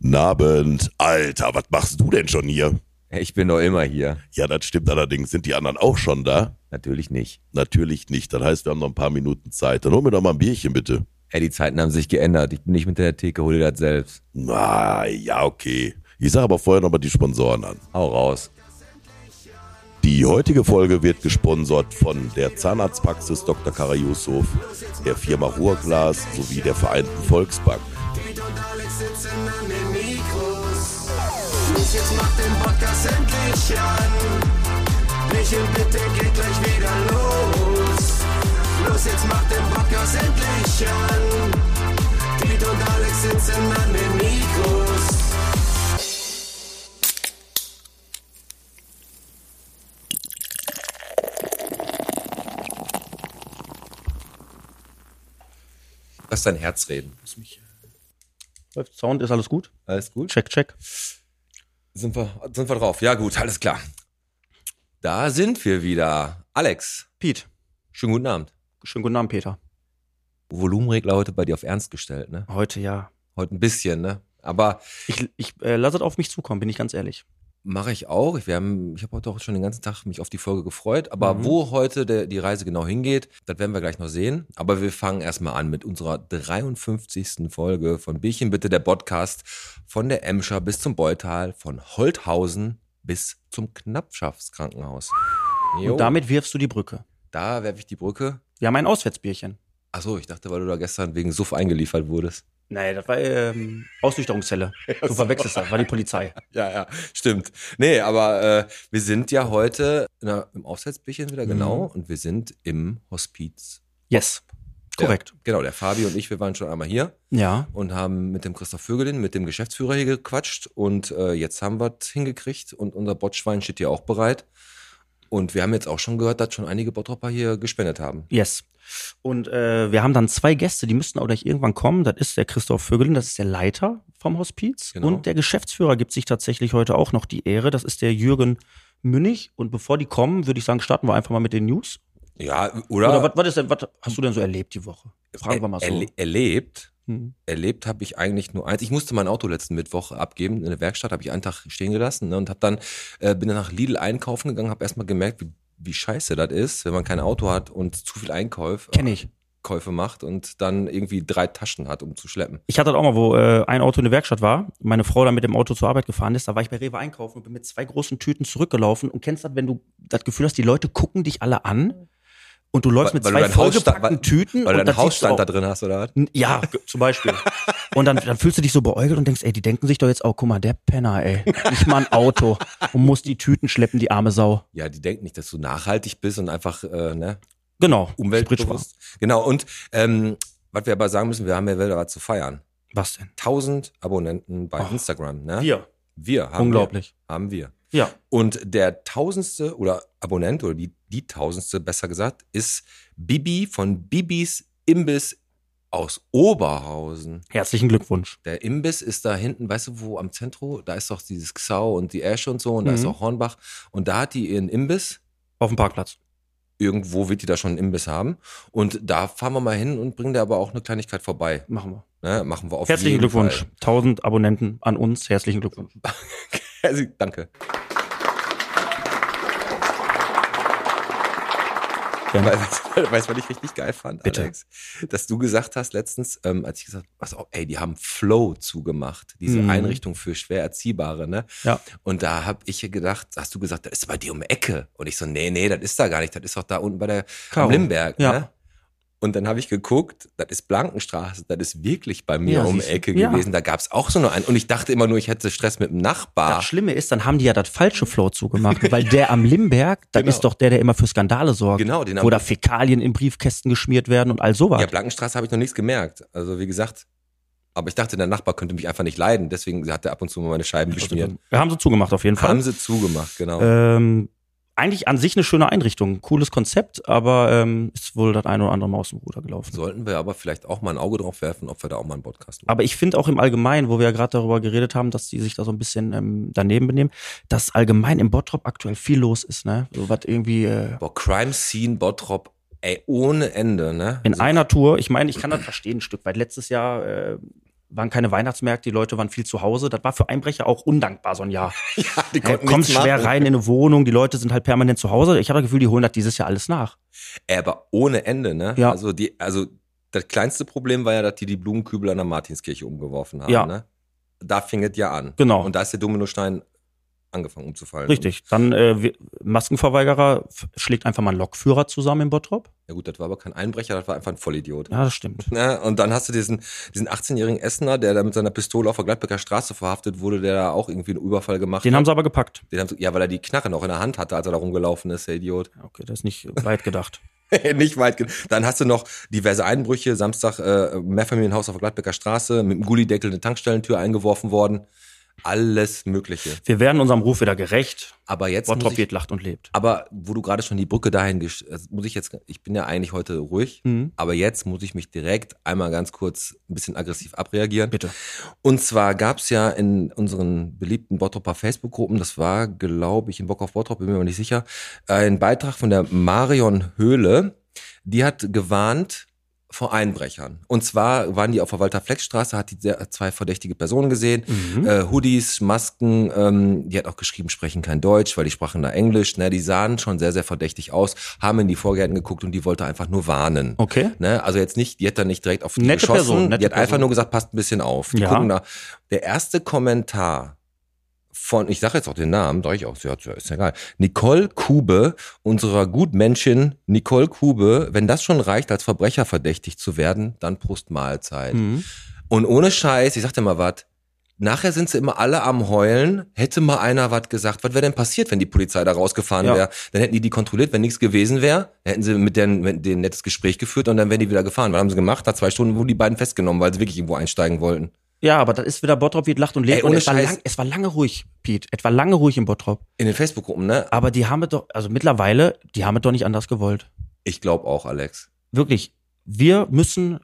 Nabend. Alter, was machst du denn schon hier? Ich bin doch immer hier. Ja, das stimmt allerdings. Sind die anderen auch schon da? Natürlich nicht. Natürlich nicht. Das heißt, wir haben noch ein paar Minuten Zeit. Dann hol mir doch mal ein Bierchen, bitte. Ey, die Zeiten haben sich geändert. Ich bin nicht mit der Theke, hol dir das selbst. Na, ja, okay. Ich sage aber vorher noch mal die Sponsoren an. Hau raus. Die heutige Folge wird gesponsert von der Zahnarztpraxis Dr. Kara Yusuf, der Firma Ruhrglas sowie der Vereinten Volksbank. Piet und Alex sitzen an den. Los, jetzt macht den Podcast endlich an. Michel, bitte geht gleich wieder los. Los, jetzt macht den Podcast endlich an. Piet und Alex sitzen an den Mikros. Lass dein Herz reden. Läuft Sound, ist alles gut? Alles gut? Check, check. Sind wir, sind wir drauf? Ja, gut, alles klar. Da sind wir wieder. Alex, Piet, schönen guten Abend. schönen guten Abend, Peter. Volumenregler heute bei dir auf Ernst gestellt, ne? Heute ja. Heute ein bisschen, ne? Aber Ich, ich äh, lasse es auf mich zukommen, bin ich ganz ehrlich. Mache ich auch. Ich, haben, ich habe heute auch schon den ganzen Tag mich auf die Folge gefreut. Aber Mhm. wo heute der, die Reise genau hingeht, das werden wir gleich noch sehen. Aber wir fangen erstmal an mit unserer 53. Folge von Bierchen bitte, der Podcast von der Emscher bis zum Beutal, von Holthausen bis zum Knappschaftskrankenhaus. Jo, Und damit wirfst du die Brücke. da werfe ich die Brücke. Wir haben ein Auswärtsbierchen. Achso, ich dachte, weil du da gestern wegen Suff eingeliefert wurdest. Nee, das war ähm, Ausnüchterungszelle. Du verwechselst das, war die Polizei. Ja, ja, stimmt. Nee, aber äh, wir sind ja heute der, im Aufsatzbierchen wieder, genau. Und wir sind im Hospiz. Yes. Korrekt. Der, genau, der Fabi und ich, wir waren schon einmal hier Ja. und haben mit dem Christoph Vögelin, mit dem Geschäftsführer hier gequatscht. Und äh, jetzt haben wir es hingekriegt und unser Botschwein steht hier auch bereit. Und wir haben jetzt auch schon gehört, dass schon einige Bottropper hier gespendet haben. Yes. Und äh, wir haben dann zwei Gäste, die müssten auch gleich irgendwann kommen. Das ist der Christoph Vögelin, das ist der Leiter vom Hospiz. Genau. Und der Geschäftsführer gibt sich tatsächlich heute auch noch die Ehre. Das ist der Jürgen Münnig. Und bevor die kommen, würde ich sagen, starten wir einfach mal mit den News. Ja, oder? Oder was, was, ist denn, was hast du denn so erlebt die Woche? Fragen wir mal so. Erle erlebt. Hm. Erlebt habe ich eigentlich nur eins. Ich musste mein Auto letzten Mittwoch abgeben in der Werkstatt, habe ich einen Tag stehen gelassen ne, und habe dann äh, bin dann nach Lidl einkaufen gegangen, habe erstmal gemerkt, wie, wie scheiße das ist, wenn man kein Auto hat und zu viel Einkauf Kenn ich. Käufe macht und dann irgendwie drei Taschen hat, um zu schleppen. Ich hatte das auch mal, wo äh, ein Auto in der Werkstatt war, meine Frau dann mit dem Auto zur Arbeit gefahren ist, da war ich bei Rewe einkaufen und bin mit zwei großen Tüten zurückgelaufen und kennst das, wenn du das Gefühl hast, die Leute gucken dich alle an und du läufst Weil- mit weil zwei deinen vollgepackten Tüten Weil du und deinen du Hausstand da drin hast, oder was? Ja, zum Beispiel. Und dann, dann fühlst du dich so beäugelt und denkst, ey, die denken sich doch jetzt auch, guck mal, der Penner, ey, nicht mal ein Auto und muss die Tüten schleppen, die arme Sau. Ja, die denken nicht, dass du nachhaltig bist und einfach äh, ne, Genau, umweltbewusst. Genau, und ähm, was wir aber sagen müssen, wir haben ja wieder was zu feiern. Was denn? 1000 Abonnenten bei Oh. Instagram. Ne? Wir. Wir haben Unglaublich. Wir, haben wir. Ja. Und der tausendste oder Abonnent oder die, die tausendste, besser gesagt, ist Bibi von Bibis Imbiss aus Oberhausen. Herzlichen Glückwunsch. Der Imbiss ist da hinten, weißt du, wo am Zentrum, da ist doch dieses Xau und die Esche und so und da ist Mhm. auch Hornbach. Und da hat die ihren Imbiss. Auf dem Parkplatz. Irgendwo wird die da schon einen Imbiss haben. Und da fahren wir mal hin und bringen dir aber auch eine Kleinigkeit vorbei. Machen wir. Ne? Machen wir auf Herzlichen Glückwunsch. Fall. 1000 Abonnenten an uns. Herzlichen Glückwunsch. Also, danke. Gerne. Weißt du, was ich richtig geil fand, Bitte. Alex? Dass du gesagt hast letztens, ähm, als ich gesagt habe, auf, ey, die haben Flow zugemacht, diese Mhm. Einrichtung für schwer Erziehbare, ne? Ja. Und da habe ich gedacht, hast du gesagt, das ist bei dir um die Ecke. Und ich so, nee, nee, das ist da gar nicht, das ist doch da unten bei der Karo. am Limberg, Ja. ne? Und dann habe ich geguckt, das ist Blankenstraße, das ist wirklich bei mir Ja, um die. Ecke Ja. gewesen. Da gab's auch so nur einen. Und ich dachte immer nur, ich hätte Stress mit dem Nachbar. Das Schlimme ist, dann haben die ja das falsche Flow zugemacht, weil der am Limberg, das Genau. ist doch der, der immer für Skandale sorgt. Genau, den Wo da Fäkalien in Briefkästen geschmiert werden und all sowas. Ja, Blankenstraße habe ich noch nichts gemerkt. Also wie gesagt, aber ich dachte, der Nachbar könnte mich einfach nicht leiden. Deswegen hat er ab und zu mal meine Scheiben beschmiert. Wir haben sie zugemacht auf jeden Fall. Haben sie zugemacht, genau. Ähm, eigentlich an sich eine schöne Einrichtung, cooles Konzept, aber ähm, ist wohl das eine oder andere Mal aus dem Ruder gelaufen. Sollten wir aber vielleicht auch mal ein Auge drauf werfen, ob wir da auch mal einen Podcast machen. Aber ich finde auch im Allgemeinen, wo wir ja gerade darüber geredet haben, dass die sich da so ein bisschen ähm, daneben benehmen, dass allgemein im Bottrop aktuell viel los ist, ne? So was irgendwie äh, Boah, Crime Scene Bottrop, ey, ohne Ende, ne? in So- einer Tour. Ich meine, ich kann das verstehen ein Stück weit. Letztes Jahr äh, waren keine Weihnachtsmärkte, die Leute waren viel zu Hause. Das war für Einbrecher auch undankbar so ein Jahr. Ja, die konnten kommst nichts schwer machen. rein in eine Wohnung, die Leute sind halt permanent zu Hause. Ich habe das Gefühl, die holen das dieses Jahr alles nach. Ey, aber ohne Ende, ne? Ja. Also die, also das kleinste Problem war ja, dass die die Blumenkübel an der Martinskirche umgeworfen haben, Ja. ne? Da fing es ja an. Genau. Und da ist der Dominostein angefangen umzufallen. Richtig. Dann äh, Maskenverweigerer schlägt einfach mal einen Lokführer zusammen in Bottrop. Ja gut, das war aber kein Einbrecher, das war einfach ein Vollidiot. Ja, das stimmt. Ne? Und dann hast du diesen, diesen 18-jährigen Essener, der da mit seiner Pistole auf der Gladbecker Straße verhaftet wurde, der da auch irgendwie einen Überfall gemacht Den hat. haben sie aber gepackt. Den haben sie, ja, weil er die Knarre noch in der Hand hatte, als er da rumgelaufen ist, der Idiot. Ja, Okay, das ist nicht weit gedacht. Nicht weit. ge- Dann hast du noch diverse Einbrüche. Samstag äh, Mehrfamilienhaus auf der Gladbecker Straße mit einem Gullideckel eine Tankstellentür eingeworfen worden. Alles Mögliche. Wir werden unserem Ruf wieder gerecht. Aber jetzt Bottrop ich, wird lacht und lebt. aber wo du gerade schon die Brücke dahin also muss ich jetzt, ich bin ja eigentlich heute ruhig, Mhm. aber jetzt muss ich mich direkt einmal ganz kurz ein bisschen aggressiv abreagieren. Bitte. Und zwar gab's ja in unseren beliebten Bottroper Facebook-Gruppen, das war, glaube ich, in Bock auf Bottrop, bin mir aber nicht sicher, ein Beitrag von der Marion Höhle, die hat gewarnt vor Einbrechern. Und zwar waren die auf der Walter-Flex-Straße, hat die zwei verdächtige Personen gesehen, Mhm. äh, Hoodies, Masken, ähm, die hat auch geschrieben, sprechen kein Deutsch, weil die sprachen da Englisch, ne, die sahen schon sehr, sehr verdächtig aus, haben in die Vorgärten geguckt und die wollte einfach nur warnen. Okay. Ne, also jetzt nicht, die hat dann nicht direkt auf die Nette geschossen, Person, nette die hat einfach Person. nur gesagt, passt ein bisschen auf. Die Ja. gucken da. Der erste Kommentar von, ich sage jetzt auch den Namen, sag ich auch, ja, ist ja egal. Nicole Kube, unserer Gutmenschin Nicole Kube, wenn das schon reicht, als Verbrecher verdächtig zu werden, dann Prost Mahlzeit. Mhm. Und ohne Scheiß, ich sag dir mal was, nachher sind sie immer alle am Heulen. Hätte mal einer was gesagt, was wäre denn passiert, wenn die Polizei da rausgefahren Ja. wäre? Dann hätten die die kontrolliert, wenn nichts gewesen wäre, hätten sie mit denen mit denen ein nettes Gespräch geführt und dann wären die wieder gefahren. Was haben sie gemacht? Nach zwei Stunden wurden die beiden festgenommen, weil sie wirklich irgendwo einsteigen wollten. Ja, aber das ist wieder Bottrop wird lacht und lebt. Ey, und ohne es war, lang, es war lange ruhig, Pete. Es war lange ruhig in Bottrop. In den Facebook-Gruppen, ne? Aber die haben es doch, also mittlerweile, die haben es doch nicht anders gewollt. Ich glaube auch, Alex. Wirklich. Wir müssen,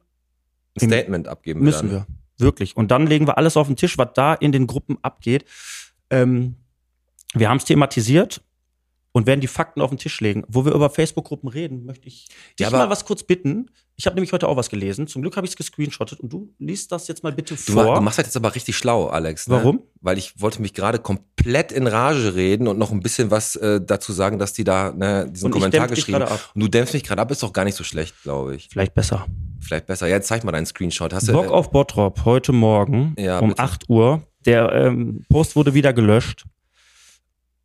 Ein Statement abgeben müssen dann. wir. Wirklich. Und dann legen wir alles auf den Tisch, was da in den Gruppen abgeht. Ähm, wir haben es thematisiert und werden die Fakten auf den Tisch legen. Wo wir über Facebook-Gruppen reden, möchte ich dich Ja, aber- mal was kurz bitten. Ich habe nämlich heute auch was gelesen. Zum Glück habe ich es gescreenshottet und du liest das jetzt mal bitte Du, vor. ma- du machst das jetzt aber richtig schlau, Alex. Ne? Warum? Weil ich wollte mich gerade komplett in Rage reden und noch ein bisschen was äh, dazu sagen, dass die da ne, diesen Und Kommentar dich geschrieben ab. Und du dämpfst mich gerade ab, ist doch gar nicht so schlecht, glaube ich. Vielleicht besser. Vielleicht besser. Ja, jetzt zeig mal deinen Screenshot. Hast Bock du, äh, auf Bottrop heute Morgen Ja, um bitte. 8 Uhr. Der ähm, Post wurde wieder gelöscht.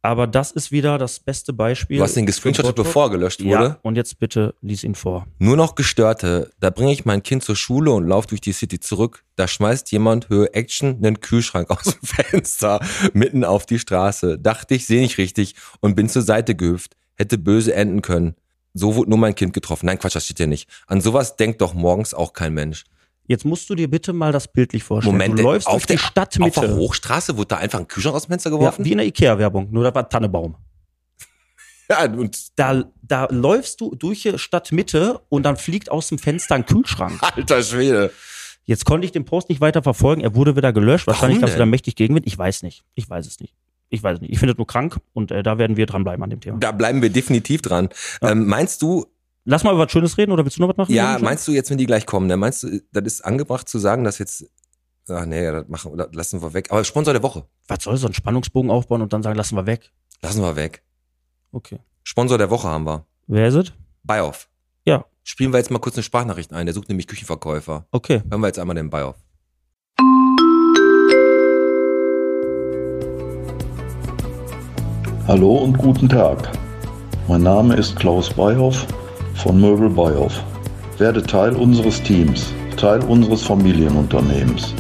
Aber das ist wieder das beste Beispiel. du hast den gescreenshottet, bevor gelöscht Ja, wurde. und jetzt bitte lies ihn vor. Nur noch Gestörte. Da bringe ich mein Kind zur Schule und laufe durch die City zurück. Da schmeißt jemand Höhe Action einen Kühlschrank aus dem Fenster mitten auf die Straße. Dachte ich, sehe nicht richtig und bin zur Seite gehüpft. Hätte böse enden können. So wurde nur mein Kind getroffen. Nein, Quatsch, das steht hier nicht. An sowas denkt doch morgens auch kein Mensch. Jetzt musst du dir bitte mal das bildlich vorstellen. Moment, du läufst auf durch die der, Auf Stadtmitte. der Hochstraße wurde da einfach ein Kühlschrank aus dem Fenster ja, geworfen? wie in der Ikea-Werbung, nur da war Tannebaum. Ja, und Da, da läufst du durch die Stadtmitte und dann fliegt aus dem Fenster ein Kühlschrank. alter Schwede. Jetzt konnte ich den Post nicht weiter verfolgen. Er wurde wieder gelöscht. Wahrscheinlich gab es wieder denn? mächtig Gegenwind. Ich weiß nicht. Ich weiß es nicht. Ich weiß es nicht. Ich finde es nur krank und äh, da werden wir dranbleiben an dem Thema. Da bleiben wir definitiv dran. Ähm, meinst du, Lass mal über was Schönes reden oder willst du noch was machen? Ja, meinst du jetzt, wenn die gleich kommen, dann meinst du, das ist angebracht zu sagen, dass jetzt, ach nee, das machen, das lassen wir weg. Aber Sponsor der Woche, Was soll so ein Spannungsbogen aufbauen und dann sagen, lassen wir weg? lassen wir weg. Okay. Sponsor der Woche haben wir. Wer ist es? Buyoff. Ja. Spielen wir jetzt mal kurz eine Sprachnachricht ein. Der sucht nämlich Küchenverkäufer. Okay. Hören wir jetzt einmal den Buyoff. Hallo und guten Tag. Mein Name ist Klaus Beihoff von Möbel Beihoff. Werde Teil unseres Teams, Teil unseres Familienunternehmens.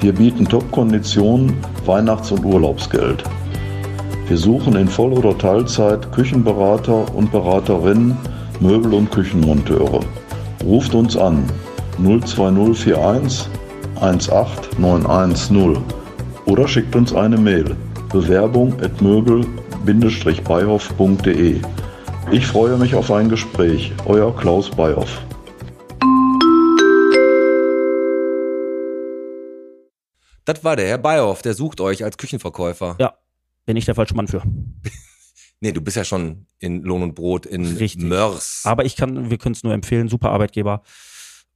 Wir bieten Top-Konditionen, Weihnachts- und Urlaubsgeld. Wir suchen in Voll- oder Teilzeit Küchenberater und Beraterinnen, Möbel- und Küchenmonteure. Ruft uns an 02041 18910 oder schickt uns eine Mail. Bewerbung at möbel-beihoff.de. Ich freue mich auf ein Gespräch. Euer Klaus Beihoff. Das war der Herr Buyoff, der sucht euch als Küchenverkäufer. Ja. Bin ich der falsche Mann für. Nee, du bist ja schon in Lohn und Brot in Richtig. Mörs. Aber ich kann, wir können es nur empfehlen, super Arbeitgeber.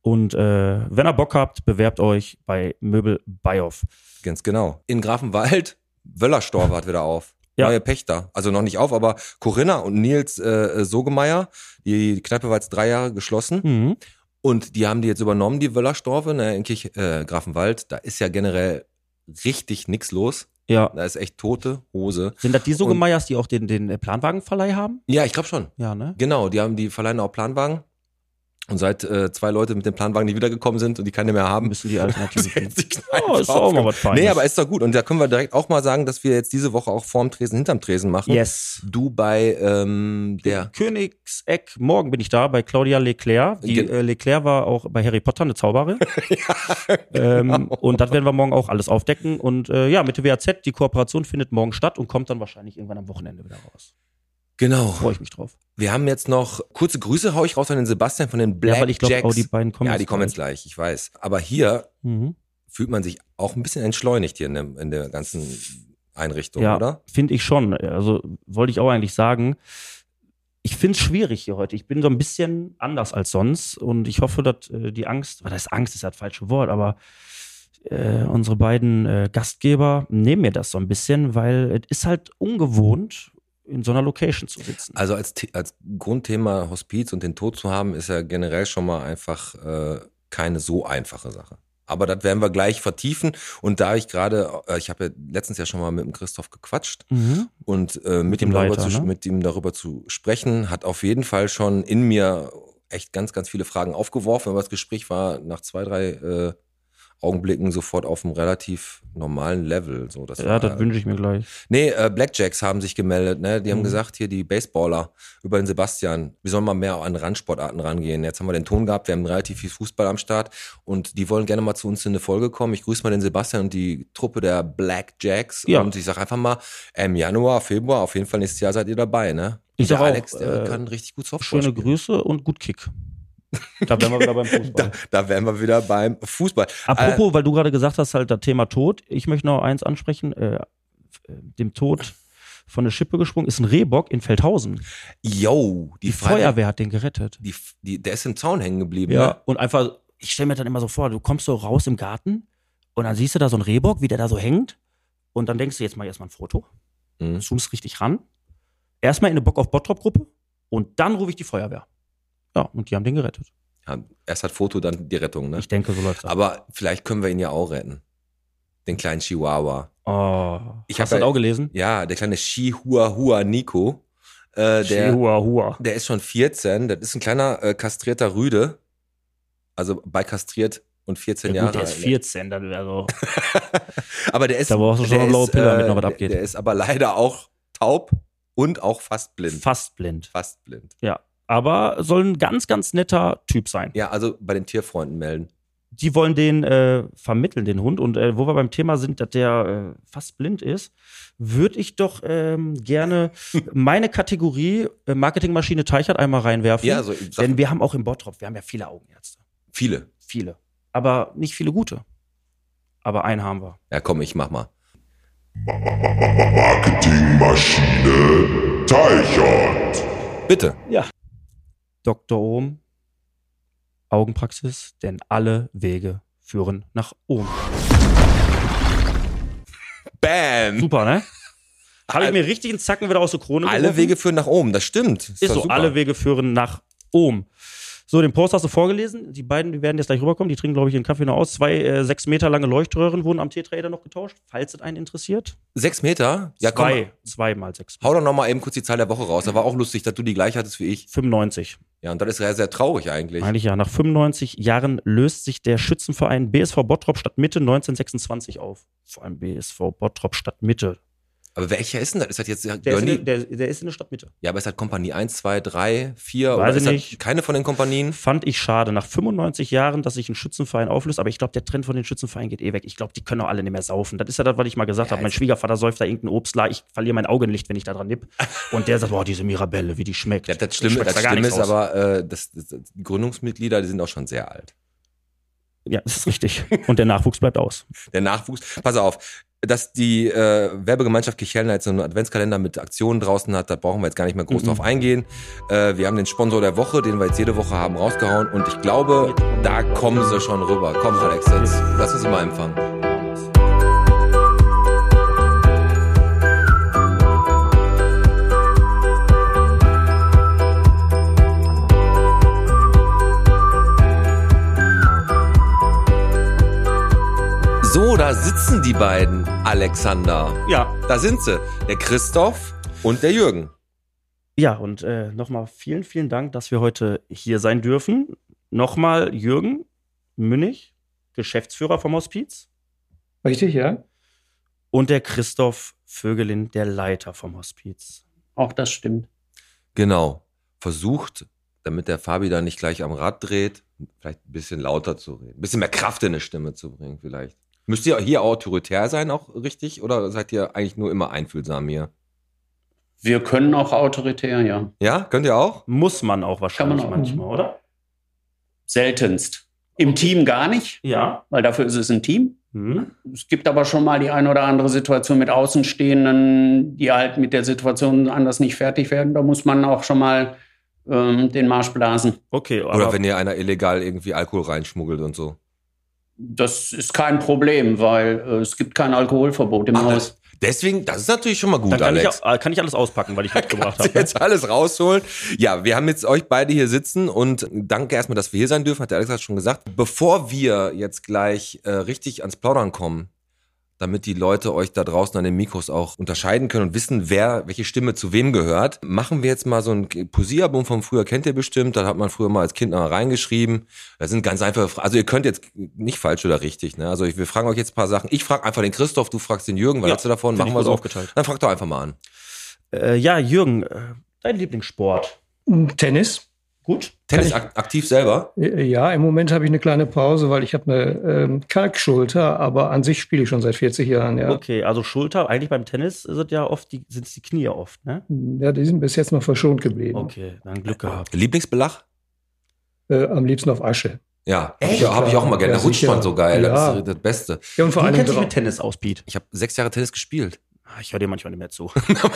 Und äh, wenn ihr Bock habt, bewerbt euch bei Möbel Bioff. Ganz genau. In Grafenwald, Wöllerstorf hat wieder auf. Ja. Neue Pächter. Also noch nicht auf, aber Corinna und Nils äh, Sogemeier, die Kneipe war jetzt drei Jahre geschlossen. Mhm. Und die haben die jetzt übernommen, die Wöllerstorfe, ne, in Kirch, äh, Grafenwald. Da ist ja generell richtig nix los. Ja. Da ist echt tote Hose. Sind das die Sogemeyers, die auch den, den äh, Planwagenverleih haben? Ja, ich glaube schon. Ja, ne? Genau, die haben die verleihen auch Planwagen. Und seit äh, zwei Leute mit dem Planwagen, die wiedergekommen sind und die keine mehr haben, Müssen die Kneipe Oh, ist doch auch mal was Feines. Nee, aber ist doch gut. Und da können wir direkt auch mal sagen, dass wir jetzt diese Woche auch vorm Tresen, hinterm Tresen machen. yes. Du bei ähm, der Königseck, morgen bin ich da bei Claudia Leclerc. Die Ge- äh, Leclerc war auch bei Harry Potter eine Zauberin. ähm, und das werden wir morgen auch alles aufdecken. Und äh, ja, mit der WAZ, die Kooperation findet morgen statt und kommt dann wahrscheinlich irgendwann am Wochenende wieder raus. Genau. Freue ich mich drauf. Wir haben jetzt noch kurze Grüße, hau ich raus an den Sebastian von den Black ja, weil ich glaube, auch die beiden kommen ja, die kommen jetzt gleich, ich weiß. Aber hier Mhm. fühlt man sich auch ein bisschen entschleunigt hier in der, in der ganzen Einrichtung, Ja, oder? finde ich schon. Also wollte ich auch eigentlich sagen. Ich finde es schwierig hier heute. Ich bin so ein bisschen anders als sonst und ich hoffe, dass äh, die Angst, weil das Angst ist ja das falsche Wort, aber äh, unsere beiden äh, Gastgeber nehmen mir das so ein bisschen, weil es ist halt ungewohnt, in so einer Location zu sitzen. Also als, als Grundthema Hospiz und den Tod zu haben, ist ja generell schon mal einfach äh, keine so einfache Sache. Aber das werden wir gleich vertiefen. Und da ich gerade, äh, ich habe ja letztens ja schon mal mit dem Christoph gequatscht Mhm. und äh, mit, dem ihm darüber zu, ne? mit ihm darüber zu sprechen, hat auf jeden Fall schon in mir echt ganz, ganz viele Fragen aufgeworfen. Aber das Gespräch war nach zwei, drei äh, Augenblicken sofort auf einem relativ normalen Level. So, das Ja, war, das wünsche ich mir gleich. Nee, äh, Blackjacks haben sich gemeldet, ne? Die haben Mhm. gesagt, hier die Baseballer über den Sebastian, wir sollen mal mehr an Randsportarten rangehen. Jetzt haben wir den Ton gehabt, wir haben relativ viel Fußball am Start und die wollen gerne mal zu uns in eine Folge kommen. Ich grüße mal den Sebastian und die Truppe der Blackjacks Ja. und ich sag einfach mal, im Januar, Februar, auf jeden Fall nächstes Jahr seid ihr dabei, ne? Ich Und der sag auch, Alex, der äh, kann richtig gut Softball Schöne spielen. Grüße und gut Kick. Da wären wir wieder beim Fußball. Da, da wären wir wieder beim Fußball. Apropos, weil du gerade gesagt hast, halt das Thema Tod. Ich möchte noch eins ansprechen. Äh, äh, dem Tod von der Schippe gesprungen ist ein Rehbock in Feldhausen. Äh, yo, die, Die Feuerwehr hat den gerettet. Die, die, der ist im Zaun hängen geblieben. Ja, Ne? und einfach, ich stelle mir dann immer so vor, du kommst so raus im Garten und dann siehst du da so einen Rehbock, wie der da so hängt. Und dann denkst du, jetzt mal erstmal ein Foto. Mhm. Zoomst richtig ran. Erstmal in eine Bock auf Bottrop-Gruppe und dann rufe ich die Feuerwehr. Ja, und die haben den gerettet. Ja, erst hat Foto, dann die Rettung, ne? Ich denke, so läuft's ab. Aber vielleicht können wir ihn ja auch retten. Den kleinen Chihuahua. Oh, Ich hast du das auch gelesen? Ja, der kleine Chihuahua Nico. Äh, der, Chihuahua. der ist schon 14. Das ist ein kleiner äh, kastrierter Rüde. Also bei kastriert und 14 Ja, Jahre. gut, der ist 14, dann wäre so. Aber der ist. Da brauchst du schon eine blaue Pille, damit noch was der- abgeht. Der ist aber leider auch taub und auch fast blind. Fast blind. Fast blind. Ja. Aber soll ein ganz, ganz netter Typ sein. Ja, also bei den Tierfreunden melden. Die wollen den äh, vermitteln, den Hund. Und äh, wo wir beim Thema sind, dass der äh, fast blind ist, würde ich doch ähm, gerne meine Kategorie äh, Marketingmaschine Teichert einmal reinwerfen. Ja, also Denn wir haben auch im Bottrop, wir haben ja viele Augenärzte. viele. Viele. Aber nicht viele gute. Aber einen haben wir. Ja, komm, ich mach mal. Marketingmaschine Teichert. Bitte. Dr. Ohm, Augenpraxis, denn alle Wege führen nach Ohm. Bam! Super, ne? Habe ich mir richtig einen Zacken wieder aus der Krone Alle geworfen? Wege führen nach oben, das stimmt. Ist doch so, super. alle Wege führen nach Ohm. So, den Post hast du vorgelesen. Die beiden, die werden jetzt gleich rüberkommen. Die trinken, glaube ich, ihren Kaffee noch aus. Zwei äh, sechs Meter lange Leuchtröhren wurden am T-Trader noch getauscht, falls es einen interessiert. Sechs Meter? Ja, komm. Zwei. Zwei mal sechs. Hau doch noch mal eben kurz die Zahl der Woche raus. Da war auch lustig, dass du die gleich hattest wie ich. 95. Ja, und das ist sehr, sehr traurig eigentlich. Eigentlich ja. Nach 95 Jahren löst sich der Schützenverein BSV Bottrop Stadtmitte 1926 auf. Vor allem BSV Bottrop Stadtmitte. Aber welcher ist denn das? Ist das jetzt Der ist, in, der, der ist in der Stadtmitte. Ja, aber ist halt Kompanie 1, 2, 3, 4 Weiß oder das nicht. keine von den Kompanien? Fand ich schade. Nach 95 Jahren, dass sich ein Schützenverein auflöst, aber ich glaube, der Trend von den Schützenvereinen geht eh weg. Ich glaube, die können auch alle nicht mehr saufen. Das ist ja das, was ich mal gesagt Ja, habe. Mein Schwiegervater säuft da irgendein Obstler. Ich verliere mein Augenlicht, wenn ich da dran nipp. Und der sagt, boah, diese Mirabelle, wie die schmeckt. Ja, das Schlimme, das da Schlimme ist raus. aber, äh, das, das, die Gründungsmitglieder, die sind auch schon sehr alt. Ja, das ist richtig. Und der Nachwuchs bleibt aus. Der Nachwuchs, pass auf, dass die äh, Werbegemeinschaft Kichelner jetzt so einen Adventskalender mit Aktionen draußen hat, da brauchen wir jetzt gar nicht mehr groß Mhm. drauf eingehen. Äh, wir haben den Sponsor der Woche, den wir jetzt jede Woche haben, rausgehauen und ich glaube, da kommen sie schon rüber. Komm, Alex, jetzt lass uns mal empfangen. So, da sitzen die beiden, Alexander. Ja, Da sind sie, der Christoph und der Jürgen. ja und äh, nochmal vielen, vielen Dank, dass wir heute hier sein dürfen. Nochmal Jürgen Münnig, Geschäftsführer vom Hospiz. Richtig, ja? Und der Christoph Vögelin, der Leiter vom Hospiz. Auch das stimmt. Genau. Versucht, damit der Fabi da nicht gleich am Rad dreht, vielleicht ein bisschen lauter zu reden. Ein bisschen mehr Kraft in die Stimme zu bringen, vielleicht. Müsst ihr hier autoritär sein, auch richtig? Oder seid ihr eigentlich nur immer einfühlsam hier? Wir können auch autoritär, ja. Ja, könnt ihr auch? Muss man auch wahrscheinlich Kann man auch. manchmal, oder? Seltenst. Im Team gar nicht, Ja. weil dafür ist es ein Team. Hm. Es gibt aber schon mal die ein oder andere Situation mit Außenstehenden, die halt mit der Situation anders nicht fertig werden. Da muss man auch schon mal ähm, den Marsch blasen. Okay, aber Oder wenn ihr einer illegal irgendwie Alkohol reinschmuggelt und so. Das ist kein Problem, weil äh, es gibt kein Alkoholverbot im Ach, Haus. Deswegen, das ist natürlich schon mal gut, dann kann ich, Alex. auch, äh, kann ich alles auspacken, weil ich mitgebracht habe. jetzt alles rausholen. Ja, wir haben jetzt euch beide hier sitzen und danke erstmal, dass wir hier sein dürfen, hat der Alex schon gesagt. Bevor wir jetzt gleich äh, richtig ans Plaudern kommen, damit die Leute euch da draußen an den Mikros auch unterscheiden können und wissen, wer, welche Stimme zu wem gehört, machen wir jetzt mal so ein Poesiealbum vom früher kennt ihr bestimmt, da hat man früher mal als Kind mal reingeschrieben. Da sind ganz einfache Fragen. Also ihr könnt jetzt nicht falsch oder richtig, ne? Also ich, wir fragen euch jetzt ein paar Sachen. Ich frage einfach den Christoph, du fragst den Jürgen, was Ja, hast du davon? Machen wir so. aufgeteilt. Dann frag doch einfach mal an. Äh, ja, Jürgen, äh, dein Lieblingssport. Tennis. Gut? Tennis ak aktiv selber? Äh, Ja, im Moment habe ich eine kleine Pause, weil ich habe eine ähm, Kalkschulter, aber an sich spiele ich schon seit 40 Jahren. Ja, Okay, also Schulter, eigentlich beim Tennis sind ja oft die, sind die Knie oft, ne? ja die sind bis jetzt noch verschont geblieben. Okay, dann Glück gehabt. Lieblingsbelach? Äh, am liebsten auf Asche. Ja, Echt? ja habe ich auch mal gerne. Ja, Da rutscht sicher. man so geil. Das Ja. ist das Beste. Ja, und vor Du allem kennst dich mit Tennis aus, Pete. Ich habe sechs Jahre Tennis gespielt. Ah, Ich höre dir manchmal nicht mehr zu.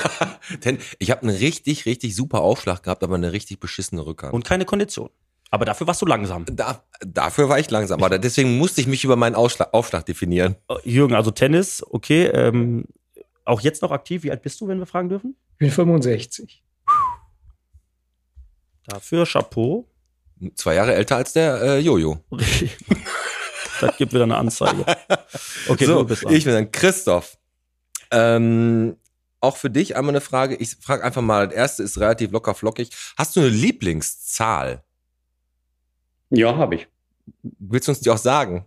Ten ich habe einen richtig, richtig super Aufschlag gehabt, aber eine richtig beschissene Rückhand. Und keine Kondition. Aber dafür warst du langsam. da, dafür war ich langsam. Aber deswegen musste ich mich über meinen Ausschlag, Aufschlag definieren. Äh, Jürgen, also Tennis, okay. Ähm, auch jetzt noch aktiv. Wie alt bist du, wenn wir fragen dürfen? ich bin 65. Dafür Chapeau. Zwei Jahre älter als der äh, Jojo. das gibt wieder eine Anzeige. Okay, so, du bist dran. ich bin dann Christoph. Ähm, auch für dich einmal eine Frage. Ich frage einfach mal, das erste ist relativ locker flockig. Hast du eine Lieblingszahl? Ja, habe ich. Willst du uns die auch sagen?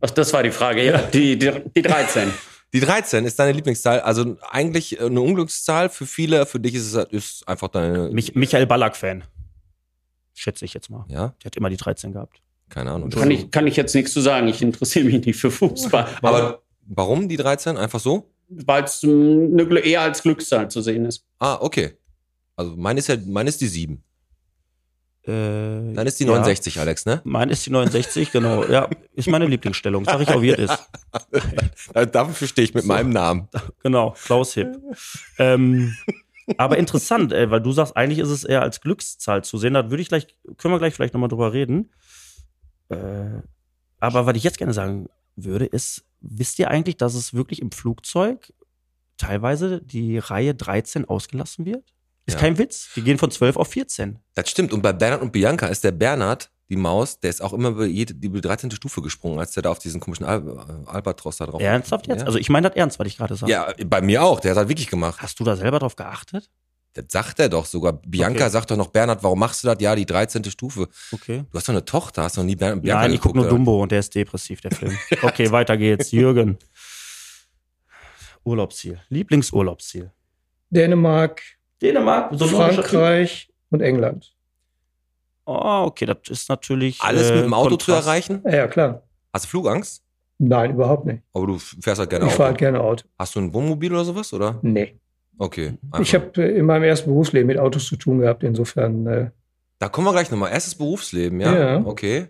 Ach, das war die Frage, ja. Die, die, die 13. Die 13 ist deine Lieblingszahl. Also eigentlich eine Unglückszahl für viele. Für dich ist es ist einfach deine. Mich, Michael Ballack-Fan. Schätze ich jetzt mal. Ja, Der hat immer die 13 gehabt. keine Ahnung. Kann ich, kann ich jetzt nichts zu sagen. Ich interessiere mich nicht für Fußball. Aber warum die 13? Einfach so? Weil es eher als Glückszahl zu sehen ist. Ah, okay. Also meine ist ja, meine ist die 7. Äh, Dann ist die ja. 69, Alex, ne? Meine ist die 69, genau. Ja, ist meine Lieblingsstellung. Sag ich auch, wie es ist. Dafür stehe ich mit meinem Namen. Genau, Klaus Hipp. ähm, aber interessant, ey, weil du sagst, eigentlich ist es eher als Glückszahl zu sehen. Da würde ich gleich, können wir gleich vielleicht nochmal drüber reden. Äh, aber was ich jetzt gerne sagen würde, ist, wisst ihr eigentlich, dass es wirklich im Flugzeug teilweise die Reihe 13 ausgelassen wird? Ist Ja. kein Witz. Die gehen von 12 auf 14. Das stimmt. Und bei Bernhard und Bianca ist der Bernhard, die Maus, der ist auch immer über jede, die über die 13. Stufe gesprungen, als der da auf diesen komischen Al äh, Albatros da drauf Ernsthaft jetzt? Ja. Also ich meine das ernst, was ich gerade sage. ja, bei mir auch. Der hat das wirklich gemacht. Hast du da selber drauf geachtet? Das sagt er doch sogar. Bianca Okay. sagt doch noch, Bernhard, warum machst du das? Ja, die 13. Stufe. Okay. Du hast doch eine Tochter, hast doch nie Bernhard und Bianca Nein, ich gucke nur? Dumbo und der ist depressiv, der Film. Okay, weiter geht's. Jürgen. Urlaubsziel. Lieblingsurlaubsziel. Dänemark, Dänemark, so Frankreich und England. Oh, okay, das ist natürlich. Alles äh, mit dem Auto zu Kontrast. erreichen? Ja, ja, klar. Hast du Flugangst? Nein, überhaupt nicht. Aber du fährst halt gerne ich Auto. fahre halt gerne Auto. Hast du ein Wohnmobil oder sowas, oder? Nee. Okay. Ich einfach. habe in meinem ersten Berufsleben mit Autos zu tun gehabt. Insofern, äh, Da kommen wir gleich nochmal. Erstes Berufsleben, ja? Ja. Okay.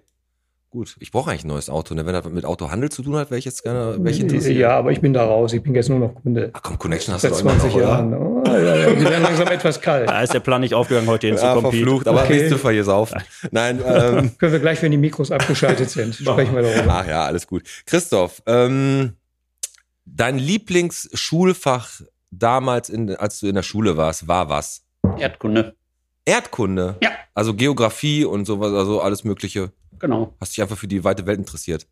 Gut, ich brauche eigentlich ein neues Auto. Ne? Wenn das mit Autohandel zu tun hat, wäre ich jetzt gerne welche interessiert. Ja, aber ich bin da raus. Ich bin jetzt nur noch Kunde. Ach komm, Connection hast Seit du doch immer 20 noch, oder? Jahren. Oh, ja, ja. Die werden langsam etwas kalt. Da ist der Plan nicht aufgegangen, heute hin zu Ja, verflucht, aber Okay. nächste Fall hier saufen. Nein, ähm, Können wir gleich, wenn die Mikros abgeschaltet sind, sprechen wir darüber. ach ja, alles gut. Christoph, ähm, dein Lieblingsschulfach damals, in, als du in der Schule warst, war was? Erdkunde. Erdkunde? Ja. Also Geografie und sowas, also alles Mögliche. Genau. Hast dich einfach für die weite Welt interessiert.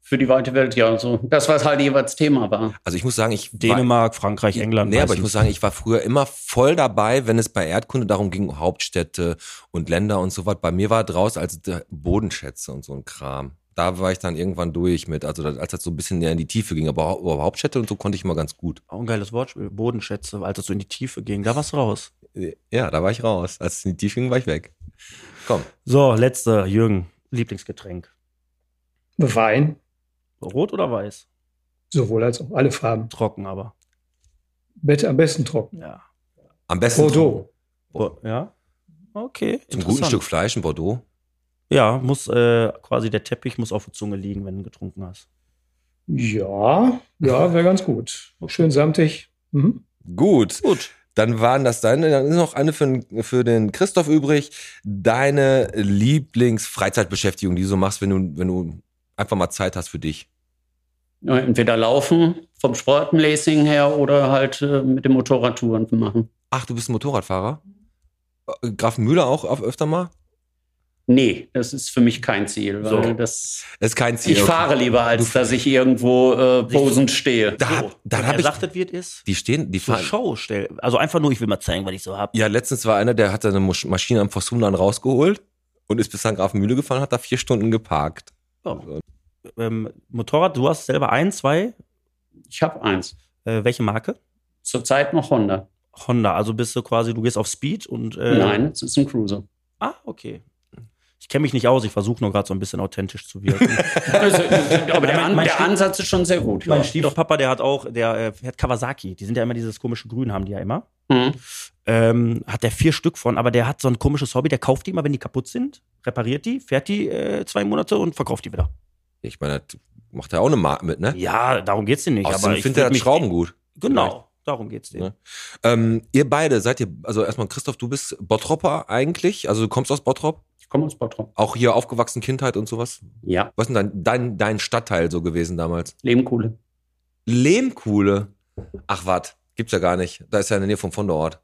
Für die weite Welt, ja. So. Das, was halt jeweils Thema war. Also ich muss sagen, ich war- Dänemark, Frankreich, England. Nee, aber ich muss sagen, ich war früher immer voll dabei, wenn es bei Erdkunde darum ging, Hauptstädte und Länder und so was. Bei mir war draus als der Bodenschätze und so ein Kram. Da war ich dann irgendwann durch mit, also das- als das so ein bisschen näher in die Tiefe ging. Aber Hau- aber Hauptstädte und so konnte ich immer ganz gut. Auch ein geiles Wortspiel. Bodenschätze, als es so in die Tiefe ging. Da war's raus. Ja, da war ich raus. Als es in die Tiefe ging, war ich weg. Komm. So, letzte, Jürgen. Lieblingsgetränk. Wein, Rot oder weiß? sowohl als auch alle Farben. Trocken aber. Bitte am besten trocken. Ja. Am besten Bordeaux. Bo ja. Okay. zum guten. Stück Fleisch in Bordeaux. Ja, muss äh, quasi der Teppich muss auf der Zunge liegen, wenn du getrunken hast. Ja, ja, wäre ganz gut. Schön samtig. Mhm. Gut. Gut. Dann waren das deine, dann ist noch eine für, den- für den Christoph übrig. Deine Lieblingsfreizeitbeschäftigung, die du so machst, wenn du, wenn du einfach mal Zeit hast für dich. Ja, entweder laufen vom Sportenlacing her oder halt äh, mit dem Motorrad Touren machen. Ach, du bist ein Motorradfahrer? Äh, Grafenmühle auch auf, öfter mal? Nee, das ist für mich kein Ziel, weil So. das. Das ist kein Ziel. Ich fahre lieber, als dass ich irgendwo äh, posend stehe. Da, So, wenn hab er das wird ist. die stehen, die So fahren. Show stell. Also einfach nur, ich will mal zeigen, was ich so hab. Ja, letztens war einer, der hat seine Maschine am Forsunland rausgeholt und ist bis St. Grafenmühle gefahren, hat da vier Stunden geparkt. So. Ähm, Motorrad, du hast selber ein, zwei. Ich habe eins. Äh, welche Marke? Zurzeit noch Honda. Honda. Also bist du quasi, du gehst auf Speed und. Äh, Nein, es ist ein Cruiser. Ah, okay. Ich kenne mich nicht aus, ich versuche nur gerade so ein bisschen authentisch zu wirken. Also, aber der, An mein der Ansatz ist schon sehr gut. mein Ja. Stiefpapa, der hat auch, der äh, fährt Kawasaki. Die sind ja immer dieses komische Grün, haben die ja immer. Mhm. Ähm, hat der vier Stück von, aber der hat so ein komisches Hobby, der kauft die immer, wenn die kaputt sind, repariert die, fährt die äh, zwei Monate und verkauft die wieder. Ich meine, das macht ja auch eine Marke mit, ne? Ja, darum geht's dir nicht. Außerdem aber ich findet er Schrauben gut. Genau, darum geht's dir. Ja. Ähm, ihr beide seid ihr, also erstmal Christoph, du bist Bottropper eigentlich, also du kommst aus Bottrop, Ich komme aus Bottrop. auch hier aufgewachsen, Kindheit und sowas. Ja, Was ist denn dein, dein, dein Stadtteil so gewesen damals? Lebenkuhle. Lehmkuhle. Ach wat, gibt's ja gar nicht. Da ist ja in der Nähe vom Vonderort.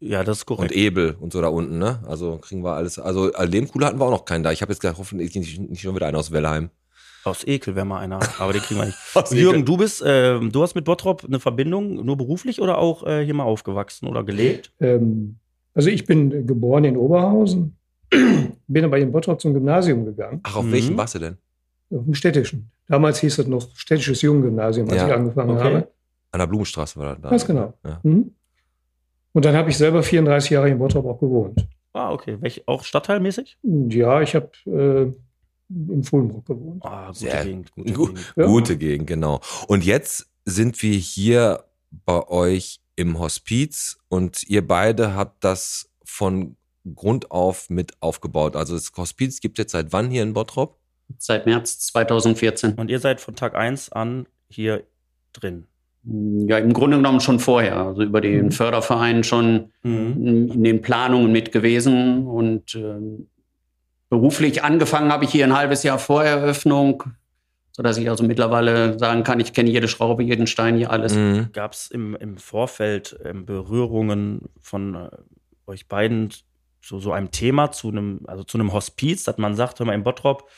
Ja, das ist korrekt. Und Ebel und so da unten, ne? Also kriegen wir alles. Also äh, Lehmkuhle hatten wir auch noch keinen da. Ich habe jetzt gedacht, hoffentlich nicht, nicht schon wieder einen aus Wellheim. Aus Ekel wäre mal einer, aber den kriegen wir nicht. Aus Jürgen, du bist, ähm, du hast mit Bottrop eine Verbindung, nur beruflich oder auch äh, hier mal aufgewachsen oder gelebt? Ähm, also ich bin geboren in Oberhausen, bin aber in Bottrop zum Gymnasium gegangen, Ach, auf Mhm. welchen warst du denn? auf dem städtischen. Damals hieß es noch städtisches Junggymnasium, als Ja, ich angefangen okay. habe. An der Blumenstraße war das da. Ganz genau. Ja. Mhm. Und dann habe ich selber 34 Jahre in Bottrop auch gewohnt. Ah, okay. Welch, auch stadtteilmäßig? Ja, ich habe äh, im Fulmbrock gewohnt. Ah, gute Sehr Gegend. Gute Gu- Gegend. Ja. Gute Gegend, genau. Und jetzt sind wir hier bei euch im Hospiz und ihr beide habt das von Grund auf mit aufgebaut. Also das Hospiz gibt jetzt seit wann hier in Bottrop? Seit März 2014. Und ihr seid von Tag 1 an hier drin. Ja, im Grunde genommen schon vorher. Also über den Mhm. Förderverein schon Mhm. in den Planungen mit gewesen. Und ähm, beruflich angefangen habe ich hier ein halbes Jahr vor Eröffnung, sodass ich also mittlerweile sagen kann, ich kenne jede Schraube, jeden Stein, hier alles. Mhm. Gab es im, im Vorfeld ähm, Berührungen von äh, euch beiden zu so einem Thema, zu einem, also zu einem Hospiz, dass man sagt, hör mal, in Bottrop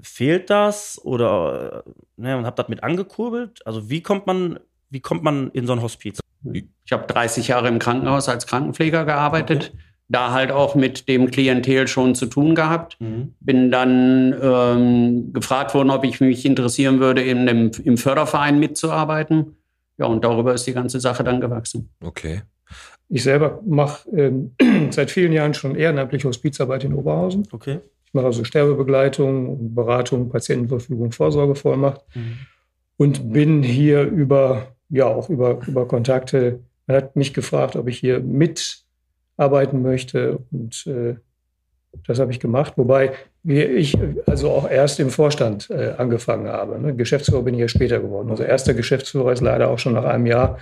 fehlt das oder äh, ne, und habt das mit angekurbelt? Also wie kommt man, wie kommt man in so ein Hospiz? Ich habe 30 Jahre im Krankenhaus als Krankenpfleger gearbeitet, da halt auch mit dem Klientel schon zu tun gehabt. Bin dann ähm, gefragt worden, ob ich mich interessieren würde, in dem, im Förderverein mitzuarbeiten. Ja, und darüber ist die ganze Sache dann gewachsen. Okay. Ich selber mache ähm, seit vielen Jahren schon ehrenamtlich Hospizarbeit in Oberhausen. Okay. Ich mache also Sterbebegleitung, Beratung, Patientenverfügung, Vorsorgevollmacht und bin hier über, ja, auch über, über Kontakte. Man hat mich gefragt, ob ich hier mitarbeiten möchte und äh, Das habe ich gemacht, wobei ich also auch erst im Vorstand äh, angefangen habe. Ne? Geschäftsführer bin ich ja später geworden. Also erster Geschäftsführer ist leider auch schon nach einem Jahr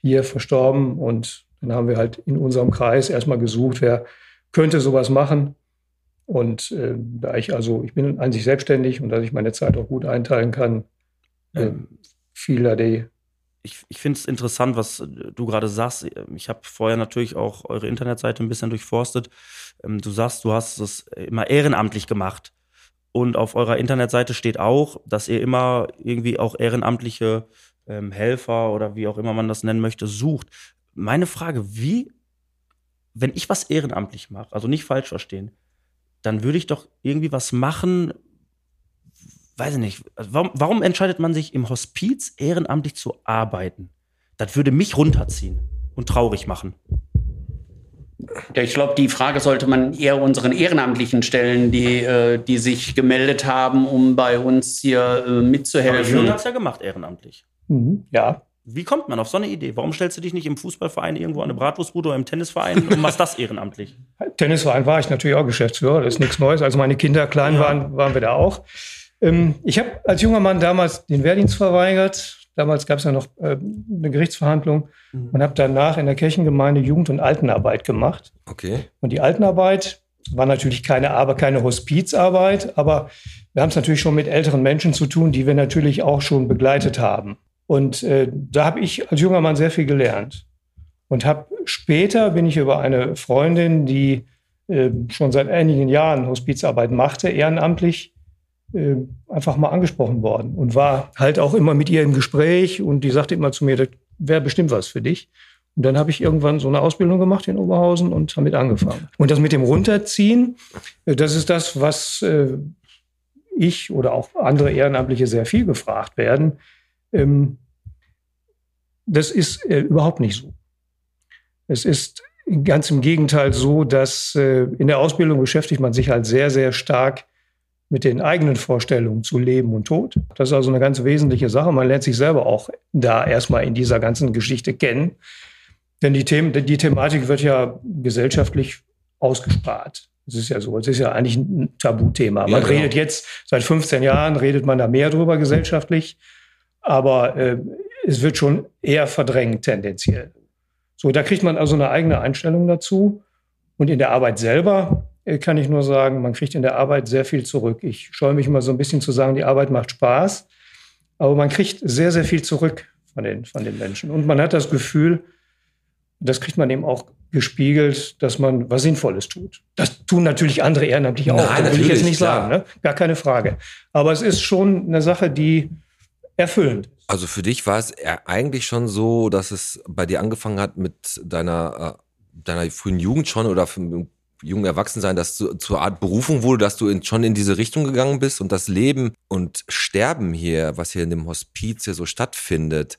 hier verstorben und dann haben wir halt in unserem Kreis erstmal gesucht, wer könnte sowas machen. Und äh, da ich also, ich bin an sich selbstständig und dass ich meine Zeit auch gut einteilen kann, äh, fiel da die ich, ich finde es interessant, was du gerade sagst. Ich habe vorher natürlich auch eure Internetseite ein bisschen durchforstet. Ähm, du sagst, du hast es immer ehrenamtlich gemacht. Und auf eurer Internetseite steht auch, dass ihr immer irgendwie auch ehrenamtliche ähm, Helfer oder wie auch immer man das nennen möchte, sucht. Meine Frage, wie, wenn ich was ehrenamtlich mache, also nicht falsch verstehen, dann würde ich doch irgendwie was machen, weiß ich nicht, also warum, warum entscheidet man sich im Hospiz ehrenamtlich zu arbeiten? Das würde mich runterziehen und traurig machen. Ja, ich glaube, die Frage sollte man eher unseren Ehrenamtlichen stellen, die, äh, die sich gemeldet haben, um bei uns hier äh, mitzuhelfen. Du hast ja gemacht, ehrenamtlich. Mhm, ja. Wie kommt man auf so eine Idee? Warum stellst du dich nicht im Fußballverein irgendwo an eine Bratwurstbude oder im Tennisverein und machst das ehrenamtlich? Tennisverein war ich natürlich auch Geschäftsführer, das ist nichts Neues. Als meine Kinder klein ja. waren, waren wir da auch. Ähm, ich habe als junger Mann damals den Wehrdienst verweigert. Damals gab es ja noch äh, eine Gerichtsverhandlung mhm. und habe danach in der Kirchengemeinde Jugend- und Altenarbeit gemacht. Okay. Und die Altenarbeit war natürlich keine Arbeit, keine Hospizarbeit, aber wir haben es natürlich schon mit älteren Menschen zu tun, die wir natürlich auch schon begleitet haben. Und äh, da habe ich als junger Mann sehr viel gelernt. Und habe später bin ich über eine Freundin, die äh, schon seit einigen Jahren Hospizarbeit machte, ehrenamtlich, äh, einfach mal angesprochen worden und war halt auch immer mit ihr im Gespräch und die sagte immer zu mir, das wäre bestimmt was für dich. Und dann habe ich irgendwann so eine Ausbildung gemacht in Oberhausen und damit angefangen. Und das mit dem Runterziehen, äh, das ist das, was äh, ich oder auch andere Ehrenamtliche sehr viel gefragt werden. Ähm, das ist überhaupt nicht so. Es ist ganz im Gegenteil so, dass in der Ausbildung beschäftigt man sich halt sehr, sehr stark mit den eigenen Vorstellungen zu Leben und Tod. Das ist also eine ganz wesentliche Sache. Man lernt sich selber auch da erstmal in dieser ganzen Geschichte kennen. Denn die, Themen, die Thematik wird ja gesellschaftlich ausgespart. Es ist ja so, es ist ja eigentlich ein Tabuthema. Man ja, genau. redet jetzt, seit 15 Jahren redet man da mehr drüber gesellschaftlich, aber äh, es wird schon eher verdrängt tendenziell. So, da kriegt man also eine eigene Einstellung dazu. Und in der Arbeit selber kann ich nur sagen, man kriegt in der Arbeit sehr viel zurück. Ich scheue mich immer so ein bisschen zu sagen, die Arbeit macht Spaß, aber man kriegt sehr, sehr viel zurück von den, von den Menschen. Und man hat das Gefühl, das kriegt man eben auch gespiegelt, dass man was Sinnvolles tut. Das tun natürlich andere ehrenamtlich auch. Nein, das will ich jetzt nicht klar. sagen, ne? gar keine Frage. Aber es ist schon eine Sache, die erfüllend ist. Also für dich war es eigentlich schon so, dass es bei dir angefangen hat mit deiner, äh, deiner frühen Jugend schon oder jungen Erwachsensein, dass du zur Art Berufung wurde, dass du in, schon in diese Richtung gegangen bist und das Leben und Sterben hier, was hier in dem Hospiz hier so stattfindet,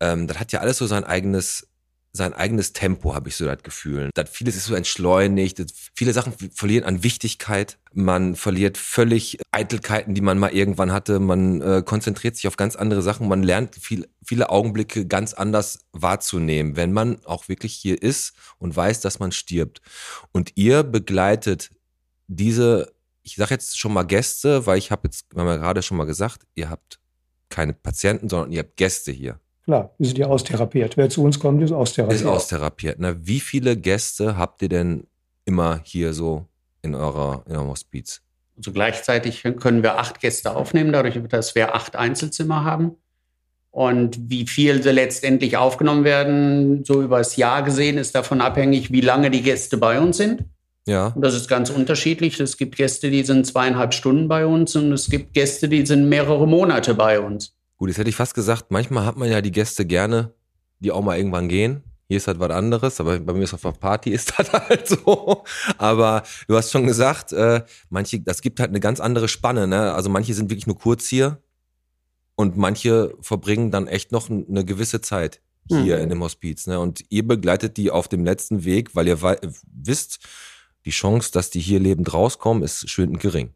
ähm, das hat ja alles so sein eigenes sein eigenes Tempo, habe ich so das Gefühl. Das vieles ist so entschleunigt, viele Sachen verlieren an Wichtigkeit, man verliert völlig Eitelkeiten, die man mal irgendwann hatte, man äh, konzentriert sich auf ganz andere Sachen, man lernt viel, viele Augenblicke ganz anders wahrzunehmen, wenn man auch wirklich hier ist und weiß, dass man stirbt. Und ihr begleitet diese, ich sage jetzt schon mal Gäste, weil ich habe jetzt, wir haben ja gerade schon mal gesagt, ihr habt keine Patienten, sondern ihr habt Gäste hier. Klar, wir sind ja austherapiert. Wer zu uns kommt, ist austherapiert. Ist austherapiert. Na, wie viele Gäste habt ihr denn immer hier so in eurer in eurem Hospiz? Also gleichzeitig können wir acht Gäste aufnehmen, dadurch, dass wir acht Einzelzimmer haben. Und wie viel sie letztendlich aufgenommen werden, so über das Jahr gesehen, ist davon abhängig, wie lange die Gäste bei uns sind. Ja. Und das ist ganz unterschiedlich. Es gibt Gäste, die sind zweieinhalb Stunden bei uns und es gibt Gäste, die sind mehrere Monate bei uns. Gut, jetzt hätte ich fast gesagt, manchmal hat man ja die Gäste gerne, die auch mal irgendwann gehen. Hier ist halt was anderes, aber bei mir ist auf der Party ist das halt so. Aber du hast schon gesagt, äh, manche, das gibt halt eine ganz andere Spanne. Ne? Also manche sind wirklich nur kurz hier und manche verbringen dann echt noch eine gewisse Zeit hier mhm. in dem Hospiz. Ne? Und ihr begleitet die auf dem letzten Weg, weil ihr wisst, die Chance, dass die hier lebend rauskommen, ist schön gering.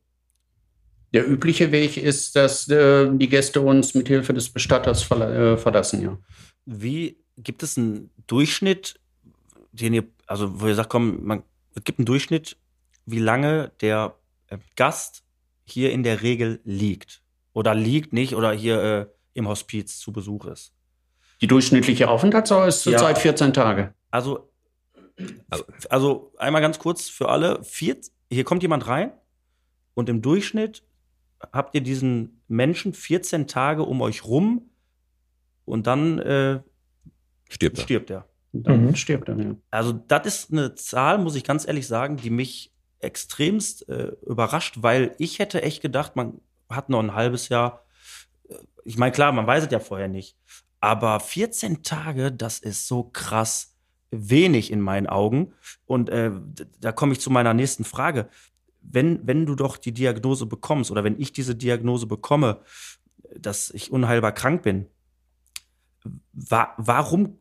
Der übliche Weg ist, dass äh, die Gäste uns mit Hilfe des Bestatters verla äh, verlassen, ja. Wie gibt es einen Durchschnitt, den ihr, also wo ihr sagt, komm, man, es gibt einen Durchschnitt, wie lange der äh, Gast hier in der Regel liegt. Oder liegt nicht oder hier äh, im Hospiz zu Besuch ist. Die durchschnittliche Aufenthaltsdauer ist Ja. zurzeit 14 Tage. Also, also einmal ganz kurz für alle. Vier, hier kommt jemand rein und im Durchschnitt habt ihr diesen Menschen 14 Tage um euch rum und dann äh, Stirbt er. stirbt er. Und Dann Mhm. stirbt er. Ja. Also das ist eine Zahl, muss ich ganz ehrlich sagen, die mich extremst äh, überrascht, weil ich hätte echt gedacht, man hat noch ein halbes Jahr. Äh, Ich meine, klar, man weiß es ja vorher nicht. Aber 14 Tage, das ist so krass wenig in meinen Augen. Und äh, da komme ich zu meiner nächsten Frage. Wenn, wenn du doch die Diagnose bekommst oder wenn ich diese Diagnose bekomme, dass ich unheilbar krank bin, wa warum,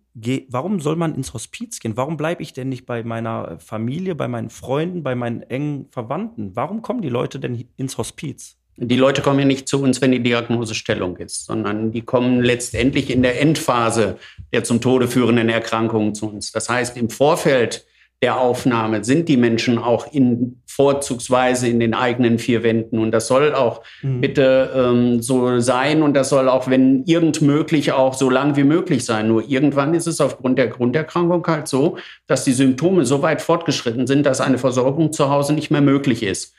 warum soll man ins Hospiz gehen? Warum bleibe ich denn nicht bei meiner Familie, bei meinen Freunden, bei meinen engen Verwandten? Warum kommen die Leute denn ins Hospiz? Die Leute kommen ja nicht zu uns, wenn die Diagnosestellung ist, sondern die kommen letztendlich in der Endphase der zum Tode führenden Erkrankungen zu uns. Das heißt, im Vorfeld der Aufnahme sind die Menschen auch in vorzugsweise in den eigenen vier Wänden. Und das soll auch bitte ähm, so sein und das soll auch, wenn irgend möglich, auch so lang wie möglich sein. Nur irgendwann ist es aufgrund der Grunderkrankung halt so, dass die Symptome so weit fortgeschritten sind, dass eine Versorgung zu Hause nicht mehr möglich ist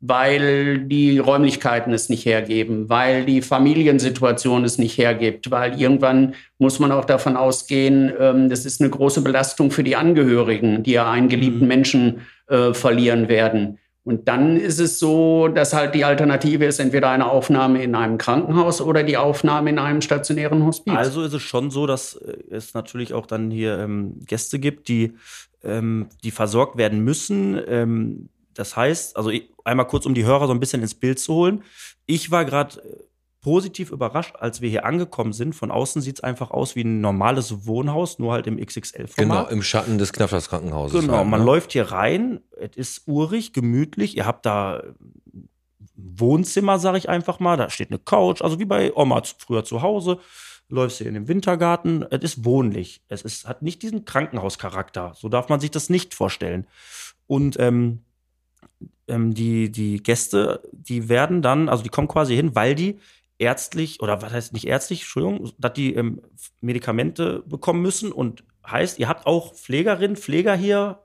weil die Räumlichkeiten es nicht hergeben, weil die Familiensituation es nicht hergibt, weil irgendwann muss man auch davon ausgehen, ähm, das ist eine große Belastung für die Angehörigen, die ja einen geliebten Menschen äh, verlieren werden. Und dann ist es so, dass halt die Alternative ist entweder eine Aufnahme in einem Krankenhaus oder die Aufnahme in einem stationären Hospiz. Also ist es schon so, dass äh, es natürlich auch dann hier ähm, Gäste gibt, die, ähm, die versorgt werden müssen. Ähm, das heißt, also ich, einmal kurz, um die Hörer so ein bisschen ins Bild zu holen. Ich war gerade äh, positiv überrascht, als wir hier angekommen sind. Von außen sieht es einfach aus wie ein normales Wohnhaus, nur halt im Genau, XXL-Format. im Schatten des Knappers Krankenhauses. Genau, halt, man ne? läuft hier rein, es ist urig, gemütlich, ihr habt da ein Wohnzimmer, sag ich einfach mal, da steht eine Couch, also wie bei Oma früher zu Hause, läufst hier in den Wintergarten, es ist wohnlich, es ist, hat nicht diesen Krankenhauscharakter, so darf man sich das nicht vorstellen. Und ähm, ähm, die, die Gäste, die werden dann, also die kommen quasi hin, weil die ärztlich, oder was heißt nicht ärztlich, Entschuldigung, dass die ähm, Medikamente bekommen müssen und heißt, ihr habt auch Pflegerinnen, Pfleger hier.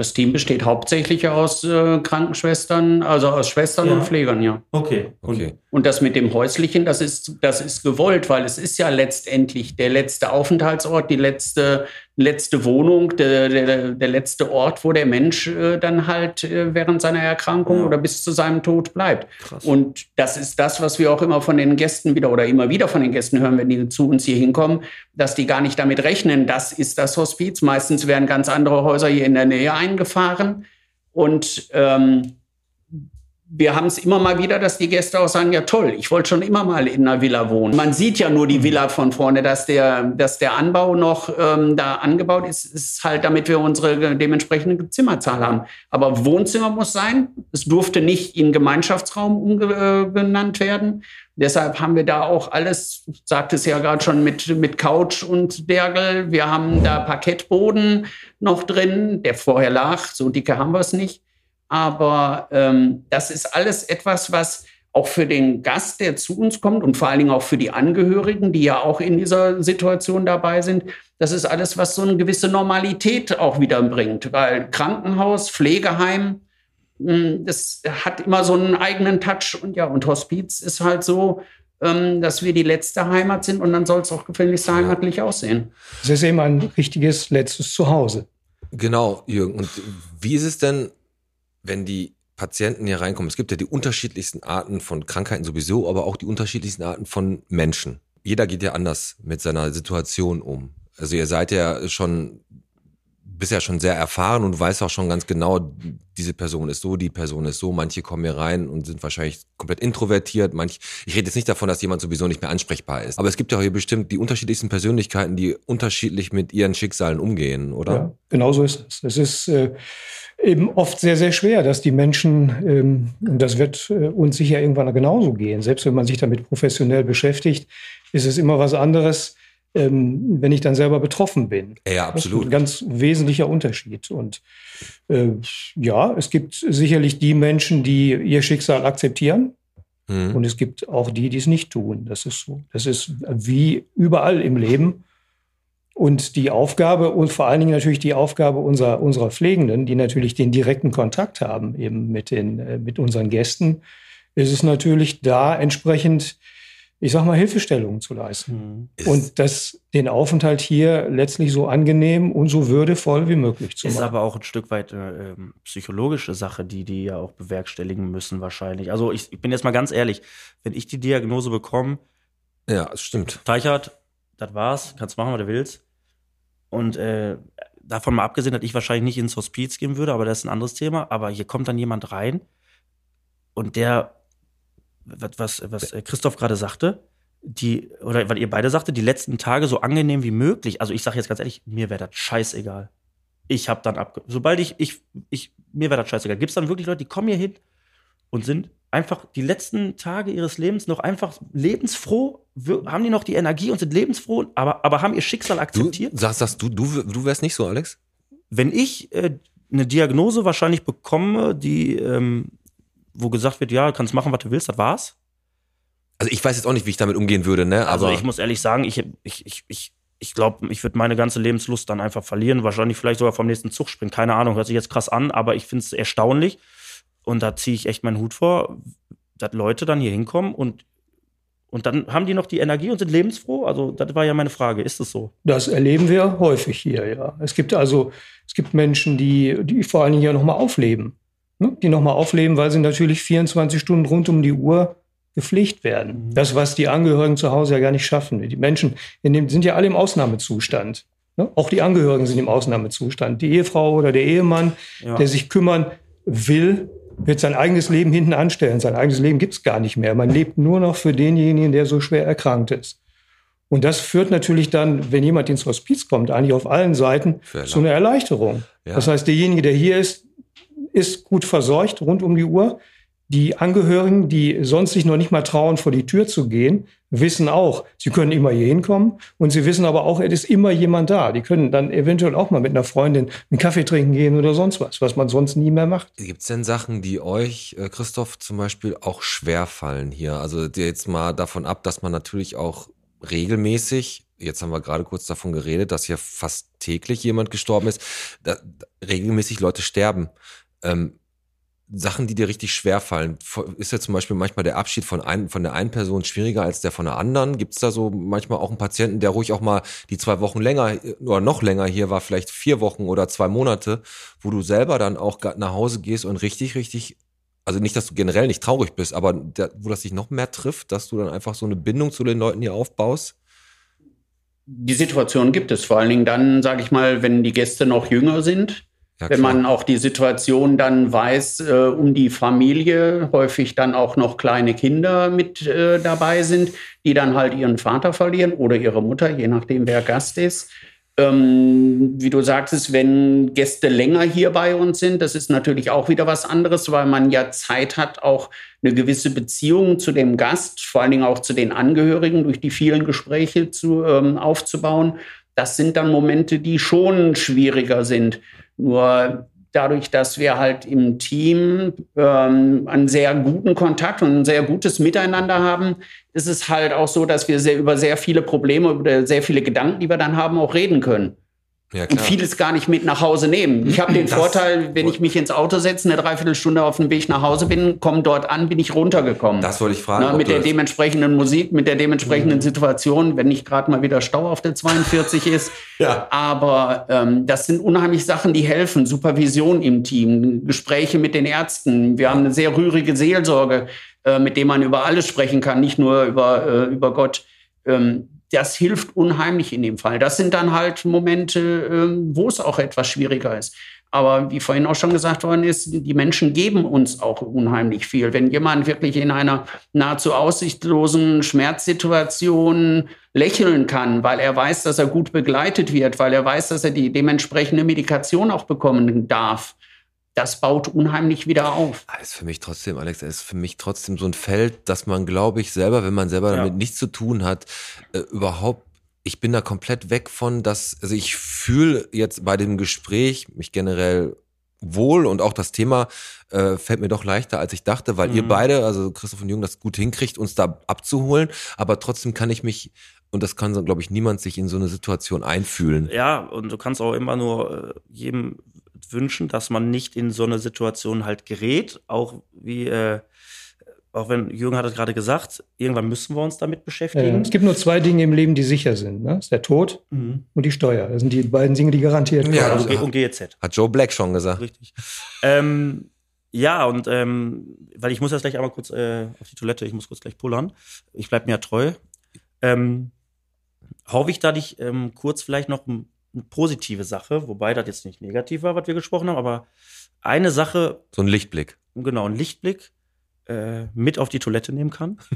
Das Team besteht hauptsächlich aus äh, Krankenschwestern, also aus Schwestern Ja. und Pflegern, ja. Okay. Okay. Und das mit dem Häuslichen, das ist, das ist gewollt, weil es ist ja letztendlich der letzte Aufenthaltsort, die letzte, letzte Wohnung, der, der, der letzte Ort, wo der Mensch äh, dann halt äh, während seiner Erkrankung Ja. oder bis zu seinem Tod bleibt. Krass. Und das ist das, was wir auch immer von den Gästen wieder oder immer wieder von den Gästen hören, wenn die zu uns hier hinkommen, dass die gar nicht damit rechnen, das ist das Hospiz. Meistens werden ganz andere Häuser hier in der Nähe eingefahren. Und ähm, wir haben es immer mal wieder, dass die Gäste auch sagen, ja toll, ich wollte schon immer mal in einer Villa wohnen. Man sieht ja nur die Villa von vorne, dass der, dass der Anbau noch ähm, da angebaut ist, ist halt, damit wir unsere dementsprechende Zimmerzahl haben. Aber Wohnzimmer muss sein. Es durfte nicht in Gemeinschaftsraum umgenannt werden. Deshalb haben wir da auch alles, sagt es ja gerade schon, mit, mit Couch und Dergel. Wir haben da Parkettboden noch drin, der vorher lag. So dicke haben wir es nicht. Aber ähm, das ist alles etwas, was auch für den Gast, der zu uns kommt und vor allen Dingen auch für die Angehörigen, die ja auch in dieser Situation dabei sind, das ist alles, was so eine gewisse Normalität auch wieder bringt. Weil Krankenhaus, Pflegeheim, mh, das hat immer so einen eigenen Touch. Und ja, und Hospiz ist halt so, ähm, dass wir die letzte Heimat sind und dann soll es auch gefälligst heimatlich aussehen. Es ist eben ein richtiges letztes Zuhause. Genau, Jürgen. Und wie ist es denn, wenn die Patienten hier reinkommen? Es gibt ja die unterschiedlichsten Arten von Krankheiten sowieso, aber auch die unterschiedlichsten Arten von Menschen. Jeder geht ja anders mit seiner Situation um. Also ihr seid ja schon, bist ja schon sehr erfahren und weißt auch schon ganz genau, diese Person ist so, die Person ist so. Manche kommen hier rein und sind wahrscheinlich komplett introvertiert. Manch, ich rede jetzt nicht davon, dass jemand sowieso nicht mehr ansprechbar ist. Aber es gibt ja hier bestimmt die unterschiedlichsten Persönlichkeiten, die unterschiedlich mit ihren Schicksalen umgehen, oder? Ja, genau so ist es. Es ist äh, eben oft sehr, sehr schwer, dass die Menschen, ähm, und das wird äh, uns sicher irgendwann genauso gehen, selbst wenn man sich damit professionell beschäftigt, ist es immer was anderes, ähm, wenn ich dann selber betroffen bin. Ja, absolut. Ein ganz wesentlicher Unterschied. Und äh, ja, es gibt sicherlich die Menschen, die ihr Schicksal akzeptieren. Mhm. Und es gibt auch die, die es nicht tun. Das ist so. Das ist wie überall im Leben. Und die Aufgabe und vor allen Dingen natürlich die Aufgabe unserer, unserer Pflegenden, die natürlich den direkten Kontakt haben eben mit, den, äh, mit unseren Gästen, ist es natürlich da entsprechend, ich sag mal, Hilfestellungen zu leisten. Ist- Und das, den Aufenthalt hier letztlich so angenehm und so würdevoll wie möglich zu Ist machen. aber auch ein Stück weit äh, ähm, psychologische Sache, die die ja auch bewerkstelligen müssen wahrscheinlich. Also ich, ich bin jetzt mal ganz ehrlich, wenn ich die Diagnose bekomme, Ja, das stimmt. Teichert, das war's, kannst machen, was du willst. Und äh, davon mal abgesehen, dass ich wahrscheinlich nicht ins Hospiz gehen würde, aber das ist ein anderes Thema. Aber hier kommt dann jemand rein und der, was, was, äh, Christoph gerade sagte, die, oder was ihr beide sagte, die letzten Tage so angenehm wie möglich. Also ich sage jetzt ganz ehrlich, mir wäre das scheißegal. Ich habe dann ab, sobald ich, ich, ich, mir wäre das scheißegal. Gibt es dann wirklich Leute, die kommen hier hin und sind einfach die letzten Tage ihres Lebens noch einfach lebensfroh, haben die noch die Energie und sind lebensfroh, aber, aber haben ihr Schicksal Du akzeptiert? sagst, sagst du, du, du wärst nicht so, Alex? Wenn ich äh, eine Diagnose wahrscheinlich bekomme, die, ähm, wo gesagt wird, ja, kannst machen, was du willst, das war's. Also ich weiß jetzt auch nicht, wie ich damit umgehen würde, ne? Also Aber ich muss ehrlich sagen, ich, ich, ich, ich, ich glaube, ich würde meine ganze Lebenslust dann einfach verlieren, wahrscheinlich vielleicht sogar vom nächsten Zug springen. Keine Ahnung, hört sich jetzt krass an, aber ich finde es erstaunlich. Und da ziehe ich echt meinen Hut vor, dass Leute dann hier hinkommen und, und dann haben die noch die Energie und sind lebensfroh. Also, das war ja meine Frage. Ist es so? Das erleben wir häufig hier, ja. Es gibt also, es gibt Menschen, die, die vor allen Dingen ja nochmal aufleben. Ne? Die nochmal aufleben, weil sie natürlich 24 Stunden rund um die Uhr gepflegt werden. Das, was die Angehörigen zu Hause ja gar nicht schaffen. Die Menschen dem, sind ja alle im Ausnahmezustand. Ne? Auch die Angehörigen sind im Ausnahmezustand. Die Ehefrau oder der Ehemann, Ja. der sich kümmern will, wird sein eigenes Leben hinten anstellen. Sein eigenes Leben gibt es gar nicht mehr. Man lebt nur noch für denjenigen, der so schwer erkrankt ist. Und das führt natürlich dann, wenn jemand ins Hospiz kommt, eigentlich auf allen Seiten zu einer Erleichterung. Ja. Das heißt, derjenige, der hier ist, ist gut versorgt rund um die Uhr. Die Angehörigen, die sonst sich noch nicht mal trauen, vor die Tür zu gehen, wissen auch, sie können immer hier hinkommen und sie wissen aber auch, es ist immer jemand da. Die können dann eventuell auch mal mit einer Freundin einen Kaffee trinken gehen oder sonst was, was man sonst nie mehr macht. Gibt es denn Sachen, die euch, äh, Christoph, zum Beispiel auch schwer fallen hier? Also jetzt mal davon ab, dass man natürlich auch regelmäßig, jetzt haben wir gerade kurz davon geredet, dass hier fast täglich jemand gestorben ist, regelmäßig Leute sterben. Ähm, Sachen, die dir richtig schwer fallen. Ist ja zum Beispiel manchmal der Abschied von, ein, von der einen Person schwieriger als der von der anderen? Gibt es da so manchmal auch einen Patienten, der ruhig auch mal die zwei Wochen länger oder noch länger hier war, vielleicht vier Wochen oder zwei Monate, wo du selber dann auch nach Hause gehst und richtig, richtig, also nicht, dass du generell nicht traurig bist, aber der, wo das dich noch mehr trifft, dass du dann einfach so eine Bindung zu den Leuten hier aufbaust? Die Situation gibt es vor allen Dingen dann, sage ich mal, wenn die Gäste noch jünger sind. Ja, wenn man auch die Situation dann weiß, äh, um die Familie, häufig dann auch noch kleine Kinder mit äh, dabei sind, die dann halt ihren Vater verlieren oder ihre Mutter, je nachdem, wer Gast ist. Ähm, wie du sagtest, wenn Gäste länger hier bei uns sind, das ist natürlich auch wieder was anderes, weil man ja Zeit hat, auch eine gewisse Beziehung zu dem Gast, vor allen Dingen auch zu den Angehörigen durch die vielen Gespräche zu, ähm, aufzubauen. Das sind dann Momente, die schon schwieriger sind. Nur dadurch, dass wir halt im Team ähm, einen sehr guten Kontakt und ein sehr gutes Miteinander haben, ist es halt auch so, dass wir sehr, über sehr viele Probleme, über sehr viele Gedanken, die wir dann haben, auch reden können. Ja, Und vieles gar nicht mit nach Hause nehmen. Ich habe den Das- Vorteil, wenn ich mich ins Auto setze, eine Dreiviertelstunde auf dem Weg nach Hause bin, komme dort an, bin ich runtergekommen. Das wollte ich fragen. Na, mit der dementsprechenden Musik, mit der dementsprechenden Situation, wenn nicht gerade mal wieder Stau auf der 42 ist. Ja. Aber ähm, das sind unheimlich Sachen, die helfen. Supervision im Team, Gespräche mit den Ärzten. Wir haben eine sehr rührige Seelsorge, äh, mit dem man über alles sprechen kann, nicht nur über, äh, über Gott. Ähm, das hilft unheimlich in dem Fall. Das sind dann halt Momente, ähm, wo es auch etwas schwieriger ist. Aber wie vorhin auch schon gesagt worden ist, die Menschen geben uns auch unheimlich viel. Wenn jemand wirklich in einer nahezu aussichtslosen Schmerzsituation lächeln kann, weil er weiß, dass er gut begleitet wird, weil er weiß, dass er die dementsprechende Medikation auch bekommen darf, das baut unheimlich wieder auf. Ah, ist für mich trotzdem, Alex, das ist für mich trotzdem so ein Feld, dass man, glaube ich, selber, wenn man selber Ja. damit nichts zu tun hat, äh, überhaupt ich bin da komplett weg von, dass, also ich fühle jetzt bei dem Gespräch mich generell wohl und auch das Thema äh, fällt mir doch leichter, als ich dachte, weil mhm. ihr beide, also Christoph und Jung, das gut hinkriegt, uns da abzuholen. Aber trotzdem kann ich mich, und das kann, glaube ich, niemand sich in so eine Situation einfühlen. Ja, und du kannst auch immer nur äh, jedem wünschen, dass man nicht in so eine Situation halt gerät, auch wie äh, auch wenn Jürgen hat es gerade gesagt, irgendwann müssen wir uns damit beschäftigen. Ja, es gibt nur zwei Dinge im Leben, die sicher sind. Ne? Das ist der Tod mhm. und die Steuer. Das sind die beiden Dinge, die garantiert ja, kommen. Und, und GEZ. Hat Joe Black schon gesagt. Richtig. Ähm, ja, und ähm, weil ich muss jetzt gleich einmal kurz äh, auf die Toilette, ich muss kurz gleich pullern. Ich bleibe mir ja treu. Ähm, hoffe ich da dich ähm, kurz vielleicht noch eine positive Sache, wobei das jetzt nicht negativ war, was wir gesprochen haben, aber eine Sache. So ein Lichtblick. Genau, ein Lichtblick äh, mit auf die Toilette nehmen kann.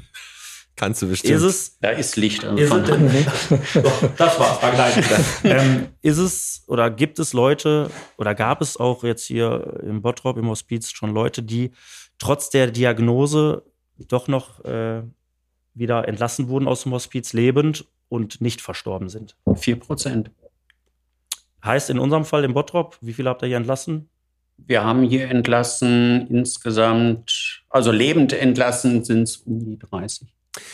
Kannst du bestimmt. Ist es, da ist Licht. Ist es, das war's, war gleich. ähm, ist es oder gibt es Leute oder gab es auch jetzt hier im Bottrop, im Hospiz schon Leute, die trotz der Diagnose doch noch äh, wieder entlassen wurden aus dem Hospiz lebend und nicht verstorben sind? Vier Prozent. Heißt in unserem Fall im Bottrop, wie viele habt ihr hier entlassen? Wir haben hier entlassen insgesamt, also lebend entlassen sind es um die 30.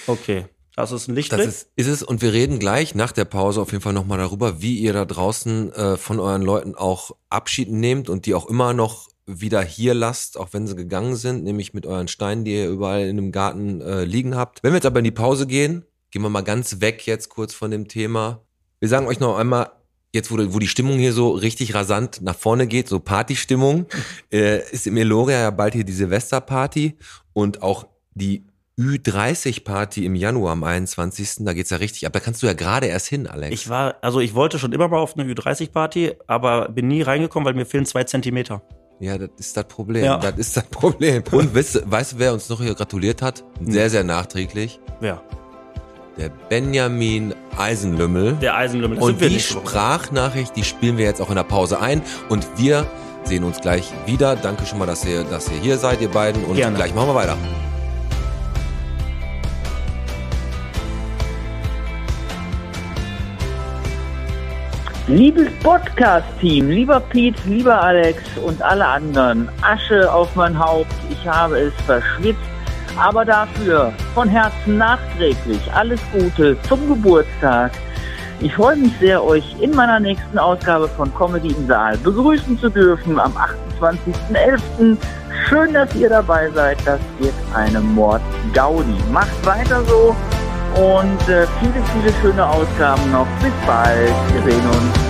Okay. Das ist ein Lichtblick. Das ist, ist es. Und wir reden gleich nach der Pause auf jeden Fall nochmal darüber, wie ihr da draußen äh, von euren Leuten auch Abschied nehmt und die auch immer noch wieder hier lasst, auch wenn sie gegangen sind, nämlich mit euren Steinen, die ihr überall in dem Garten äh, liegen habt. Wenn wir jetzt aber in die Pause gehen, gehen wir mal ganz weg jetzt kurz von dem Thema. Wir sagen euch noch einmal, jetzt wo, wo die Stimmung hier so richtig rasant nach vorne geht, so Partystimmung, äh, ist im Eloria ja bald hier die Silvesterparty und auch die Ü30-Party im Januar am 21. Da geht's ja richtig ab. Da kannst du ja gerade erst hin, Alex. Ich war, also ich wollte schon immer mal auf eine Ü30-Party, aber bin nie reingekommen, weil mir fehlen zwei Zentimeter. Ja, das ist das Problem. Ja. Das ist das Problem. Und weißt, weißt du, wer uns noch hier gratuliert hat? Sehr, sehr nachträglich. Ja. Der Benjamin Eisenlümmel. Der Eisenlümmel. Das und die Sprachnachricht, die spielen wir jetzt auch in der Pause ein. Und wir sehen uns gleich wieder. Danke schon mal, dass ihr, dass ihr hier seid, ihr beiden. Und Gerne. gleich machen wir weiter. Liebes Podcast-Team, lieber Pete, lieber Alex und alle anderen, Asche auf mein Haupt, ich habe es verschwitzt, aber dafür von Herzen nachträglich alles Gute zum Geburtstag. Ich freue mich sehr, euch in meiner nächsten Ausgabe von Comedy im Saal begrüßen zu dürfen am 28.11. Schön, dass ihr dabei seid. Das wird eine Mord-Gaudi. Macht weiter so und äh, viele, viele schöne Ausgaben noch. Bis bald. Wir sehen uns.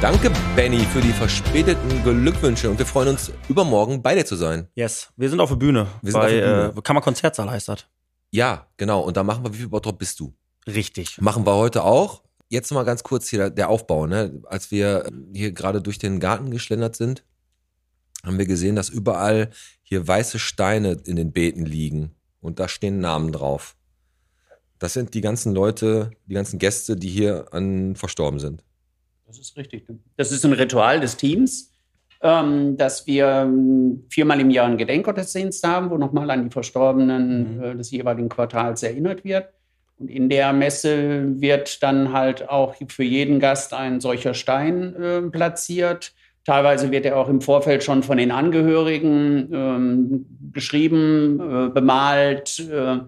Danke, Benny, für die verspäteten Glückwünsche und wir freuen uns, übermorgen bei dir zu sein. Yes, wir sind auf der Bühne. Wir sind bei, auf der Bühne. Äh, Kammerkonzertsaal heißt das. Ja, genau. Und da machen wir, wie viel Bottrop bist du? Richtig. Machen wir heute auch jetzt mal ganz kurz hier der Aufbau. Ne? Als wir hier gerade durch den Garten geschlendert sind, haben wir gesehen, dass überall hier weiße Steine in den Beeten liegen und da stehen Namen drauf. Das sind die ganzen Leute, die ganzen Gäste, die hier an verstorben sind. Das ist richtig. Das ist ein Ritual des Teams, ähm, dass wir ähm, viermal im Jahr einen Gedenkgottesdienst haben, wo nochmal an die Verstorbenen mhm. äh, des jeweiligen Quartals erinnert wird. Und in der Messe wird dann halt auch für jeden Gast ein solcher Stein äh, platziert. Teilweise wird er auch im Vorfeld schon von den Angehörigen ähm, geschrieben, äh, bemalt, äh,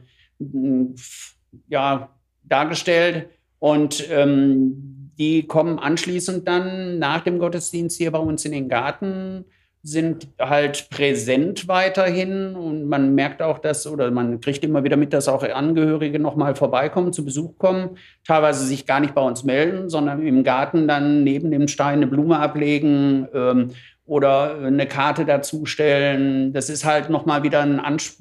ja, dargestellt. Und ähm, die kommen anschließend dann nach dem Gottesdienst hier bei uns in den Garten sind halt präsent weiterhin und man merkt auch, dass oder man kriegt immer wieder mit, dass auch Angehörige nochmal vorbeikommen, zu Besuch kommen, teilweise sich gar nicht bei uns melden, sondern im Garten dann neben dem Stein eine Blume ablegen ähm, oder eine Karte dazustellen. Das ist halt nochmal wieder ein Ansp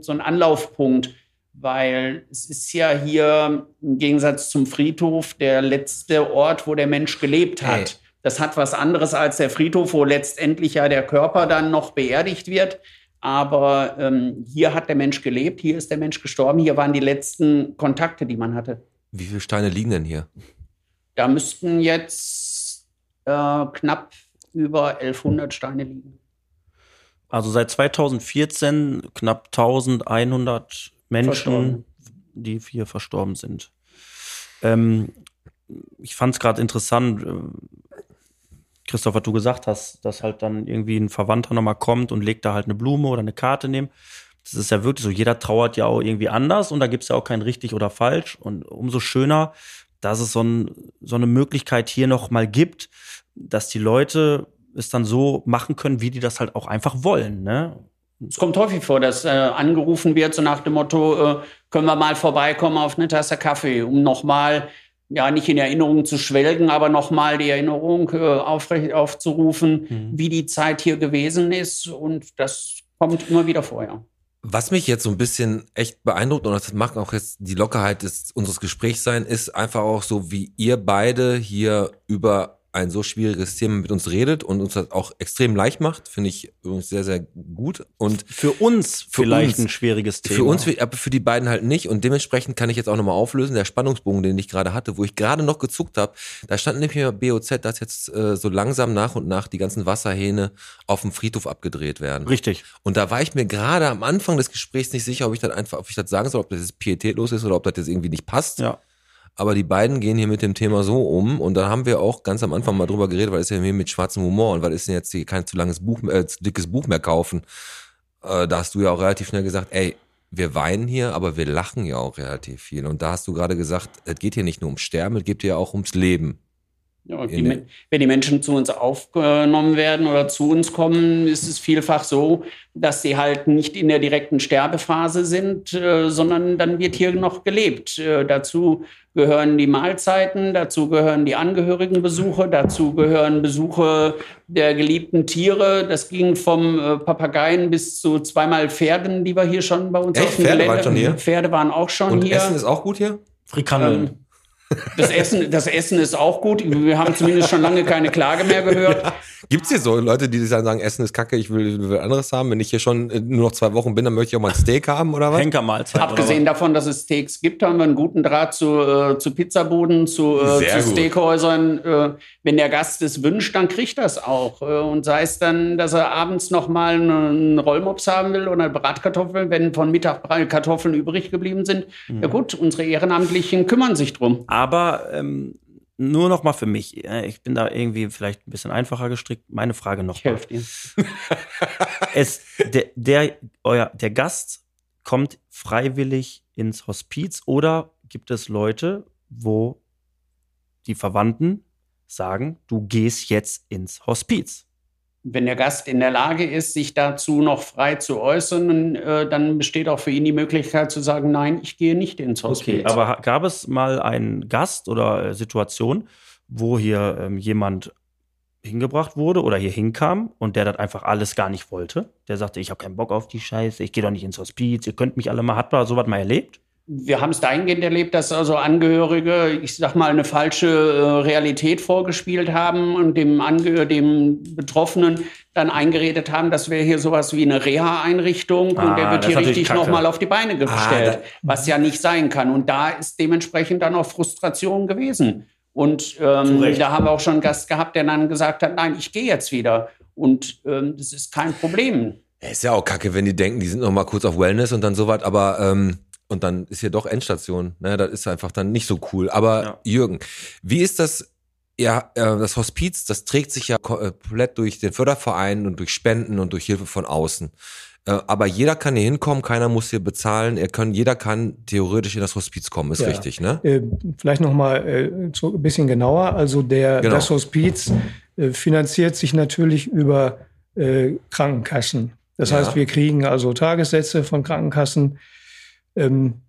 so ein Anlaufpunkt, weil es ist ja hier im Gegensatz zum Friedhof der letzte Ort, wo der Mensch gelebt hat. Hey das hat was anderes als der Friedhof, wo letztendlich ja der Körper dann noch beerdigt wird. Aber ähm, hier hat der Mensch gelebt, hier ist der Mensch gestorben, hier waren die letzten Kontakte, die man hatte. Wie viele Steine liegen denn hier? Da müssten jetzt äh, knapp über 1100 Steine liegen. Also seit 2014 knapp 1100 Menschen, die hier verstorben sind. Ähm, ich fand es gerade interessant, äh, Christoph, was du gesagt hast, dass halt dann irgendwie ein Verwandter nochmal kommt und legt da halt eine Blume oder eine Karte neben. Das ist ja wirklich so, jeder trauert ja auch irgendwie anders und da gibt es ja auch kein richtig oder falsch. Und umso schöner, dass es so, ein, so eine Möglichkeit hier noch mal gibt, dass die Leute es dann so machen können, wie die das halt auch einfach wollen. Ne? Es kommt häufig vor, dass äh, angerufen wird, so nach dem Motto, äh, können wir mal vorbeikommen auf eine Tasse Kaffee, um nochmal, ja, nicht in Erinnerung zu schwelgen, aber nochmal die Erinnerung äh, aufrecht aufzurufen, wie die Zeit hier gewesen ist. Und das kommt immer wieder vor, ja. Was mich jetzt so ein bisschen echt beeindruckt und das macht auch jetzt die Lockerheit des, unseres Gesprächs sein, ist einfach auch so, wie ihr beide hier über ein so schwieriges Thema mit uns redet und uns das auch extrem leicht macht, finde ich übrigens sehr, sehr gut. Und Für uns Für vielleicht uns. ein schwieriges Thema. für uns, aber für die beiden halt nicht. Und dementsprechend kann ich jetzt auch nochmal auflösen, der Spannungsbogen, den ich gerade hatte, wo ich gerade noch gezuckt habe, da stand nämlich bei BOZ, dass jetzt äh, so langsam nach und nach die ganzen Wasserhähne auf dem Friedhof abgedreht werden. Richtig. Und da war ich mir gerade am Anfang des Gesprächs nicht sicher, ob ich das einfach, ob ich das sagen soll, ob das jetzt pietätlos ist oder ob das jetzt irgendwie nicht passt. Ja. Aber die beiden gehen hier mit dem Thema so um und da haben wir auch ganz am Anfang mal drüber geredet, weil es ja hier mit schwarzem Humor und weil ist denn jetzt hier kein zu langes Buch, äh, zu dickes Buch mehr kaufen. Äh, da hast du ja auch relativ schnell gesagt, ey, wir weinen hier, aber wir lachen ja auch relativ viel. Und da hast du gerade gesagt, es geht hier nicht nur ums Sterben, es geht hier auch ums Leben. Die, wenn die Menschen zu uns aufgenommen werden oder zu uns kommen, ist es vielfach so, dass sie halt nicht in der direkten Sterbephase sind, äh, sondern dann wird hier noch gelebt. Äh, dazu gehören die Mahlzeiten, dazu gehören die Angehörigenbesuche, dazu gehören Besuche der geliebten Tiere. Das ging vom äh, Papageien bis zu zweimal Pferden, die wir hier schon bei uns Echt? auf dem Pferde waren Gelände. schon hier? Pferde waren auch schon Und hier. Essen ist auch gut hier? Frikandeln. Ähm, Das Essen, das Essen ist auch gut. Wir haben zumindest schon lange keine Klage mehr gehört. Gibt's hier so Leute, die dann sagen, Essen ist kacke, ich will, will anderes haben? Wenn ich hier schon äh, nur noch zwei Wochen bin, dann möchte ich auch mal ein Steak haben oder was? Henkermahlzeit. oder Abgesehen davon, dass es Steaks gibt, haben wir einen guten Draht zu, äh, zu Pizzabuden, zu, äh, zu. Steakhäusern. Äh, wenn der Gast es wünscht, dann kriegt er es auch. Äh, und sei es dann, dass er abends noch mal einen Rollmops haben will oder Bratkartoffeln, wenn von Mittag Kartoffeln übrig geblieben sind. Mhm. Ja gut, unsere Ehrenamtlichen kümmern sich drum. Aber ähm, nur noch mal für mich. Ich bin da irgendwie vielleicht ein bisschen einfacher gestrickt. Meine Frage noch Ich helfe dir. Es, der, der, euer, der Gast kommt freiwillig ins Hospiz oder gibt es Leute, wo die Verwandten sagen, du gehst jetzt ins Hospiz? Wenn der Gast in der Lage ist, sich dazu noch frei zu äußern, äh, dann besteht auch für ihn die Möglichkeit zu sagen, nein, ich gehe nicht ins Hospiz. Okay, aber gab es mal einen Gast oder äh, Situation, wo hier ähm, jemand hingebracht wurde oder hier hinkam und der das einfach alles gar nicht wollte? Der sagte, ich habe keinen Bock auf die Scheiße, ich gehe doch nicht ins Hospiz, ihr könnt mich alle mal, hat man sowas mal erlebt? Wir haben es dahingehend erlebt, dass also Angehörige, ich sag mal, eine falsche äh, Realität vorgespielt haben und dem, Ange dem Betroffenen dann eingeredet haben, das wäre hier sowas wie eine Reha-Einrichtung und Ah, der wird das ist hier richtig nochmal auf die Beine gestellt, was ja nicht sein kann. Und da ist dementsprechend dann auch Frustration gewesen. Und ähm, da haben wir auch schon einen Gast gehabt, der dann gesagt hat, nein, ich gehe jetzt wieder. Und ähm, das ist kein Problem. Ist ja auch kacke, wenn die denken, die sind noch mal kurz auf Wellness und dann sowas, aber ähm, und dann ist hier doch Endstation. Ne, das ist einfach dann nicht so cool. Aber Ja. Jürgen, wie ist das? Ja, äh, das Hospiz, das trägt sich ja komplett durch den Förderverein und durch Spenden und durch Hilfe von außen. Äh, aber jeder kann hier hinkommen, keiner muss hier bezahlen. Er kann, jeder kann theoretisch in das Hospiz kommen, ist Ja. richtig, ne? Äh, vielleicht noch mal äh, so ein bisschen genauer. Also der, Genau. das Hospiz äh, finanziert sich natürlich über äh, Krankenkassen. Das Ja. heißt, wir kriegen also Tagessätze von Krankenkassen. Ähm,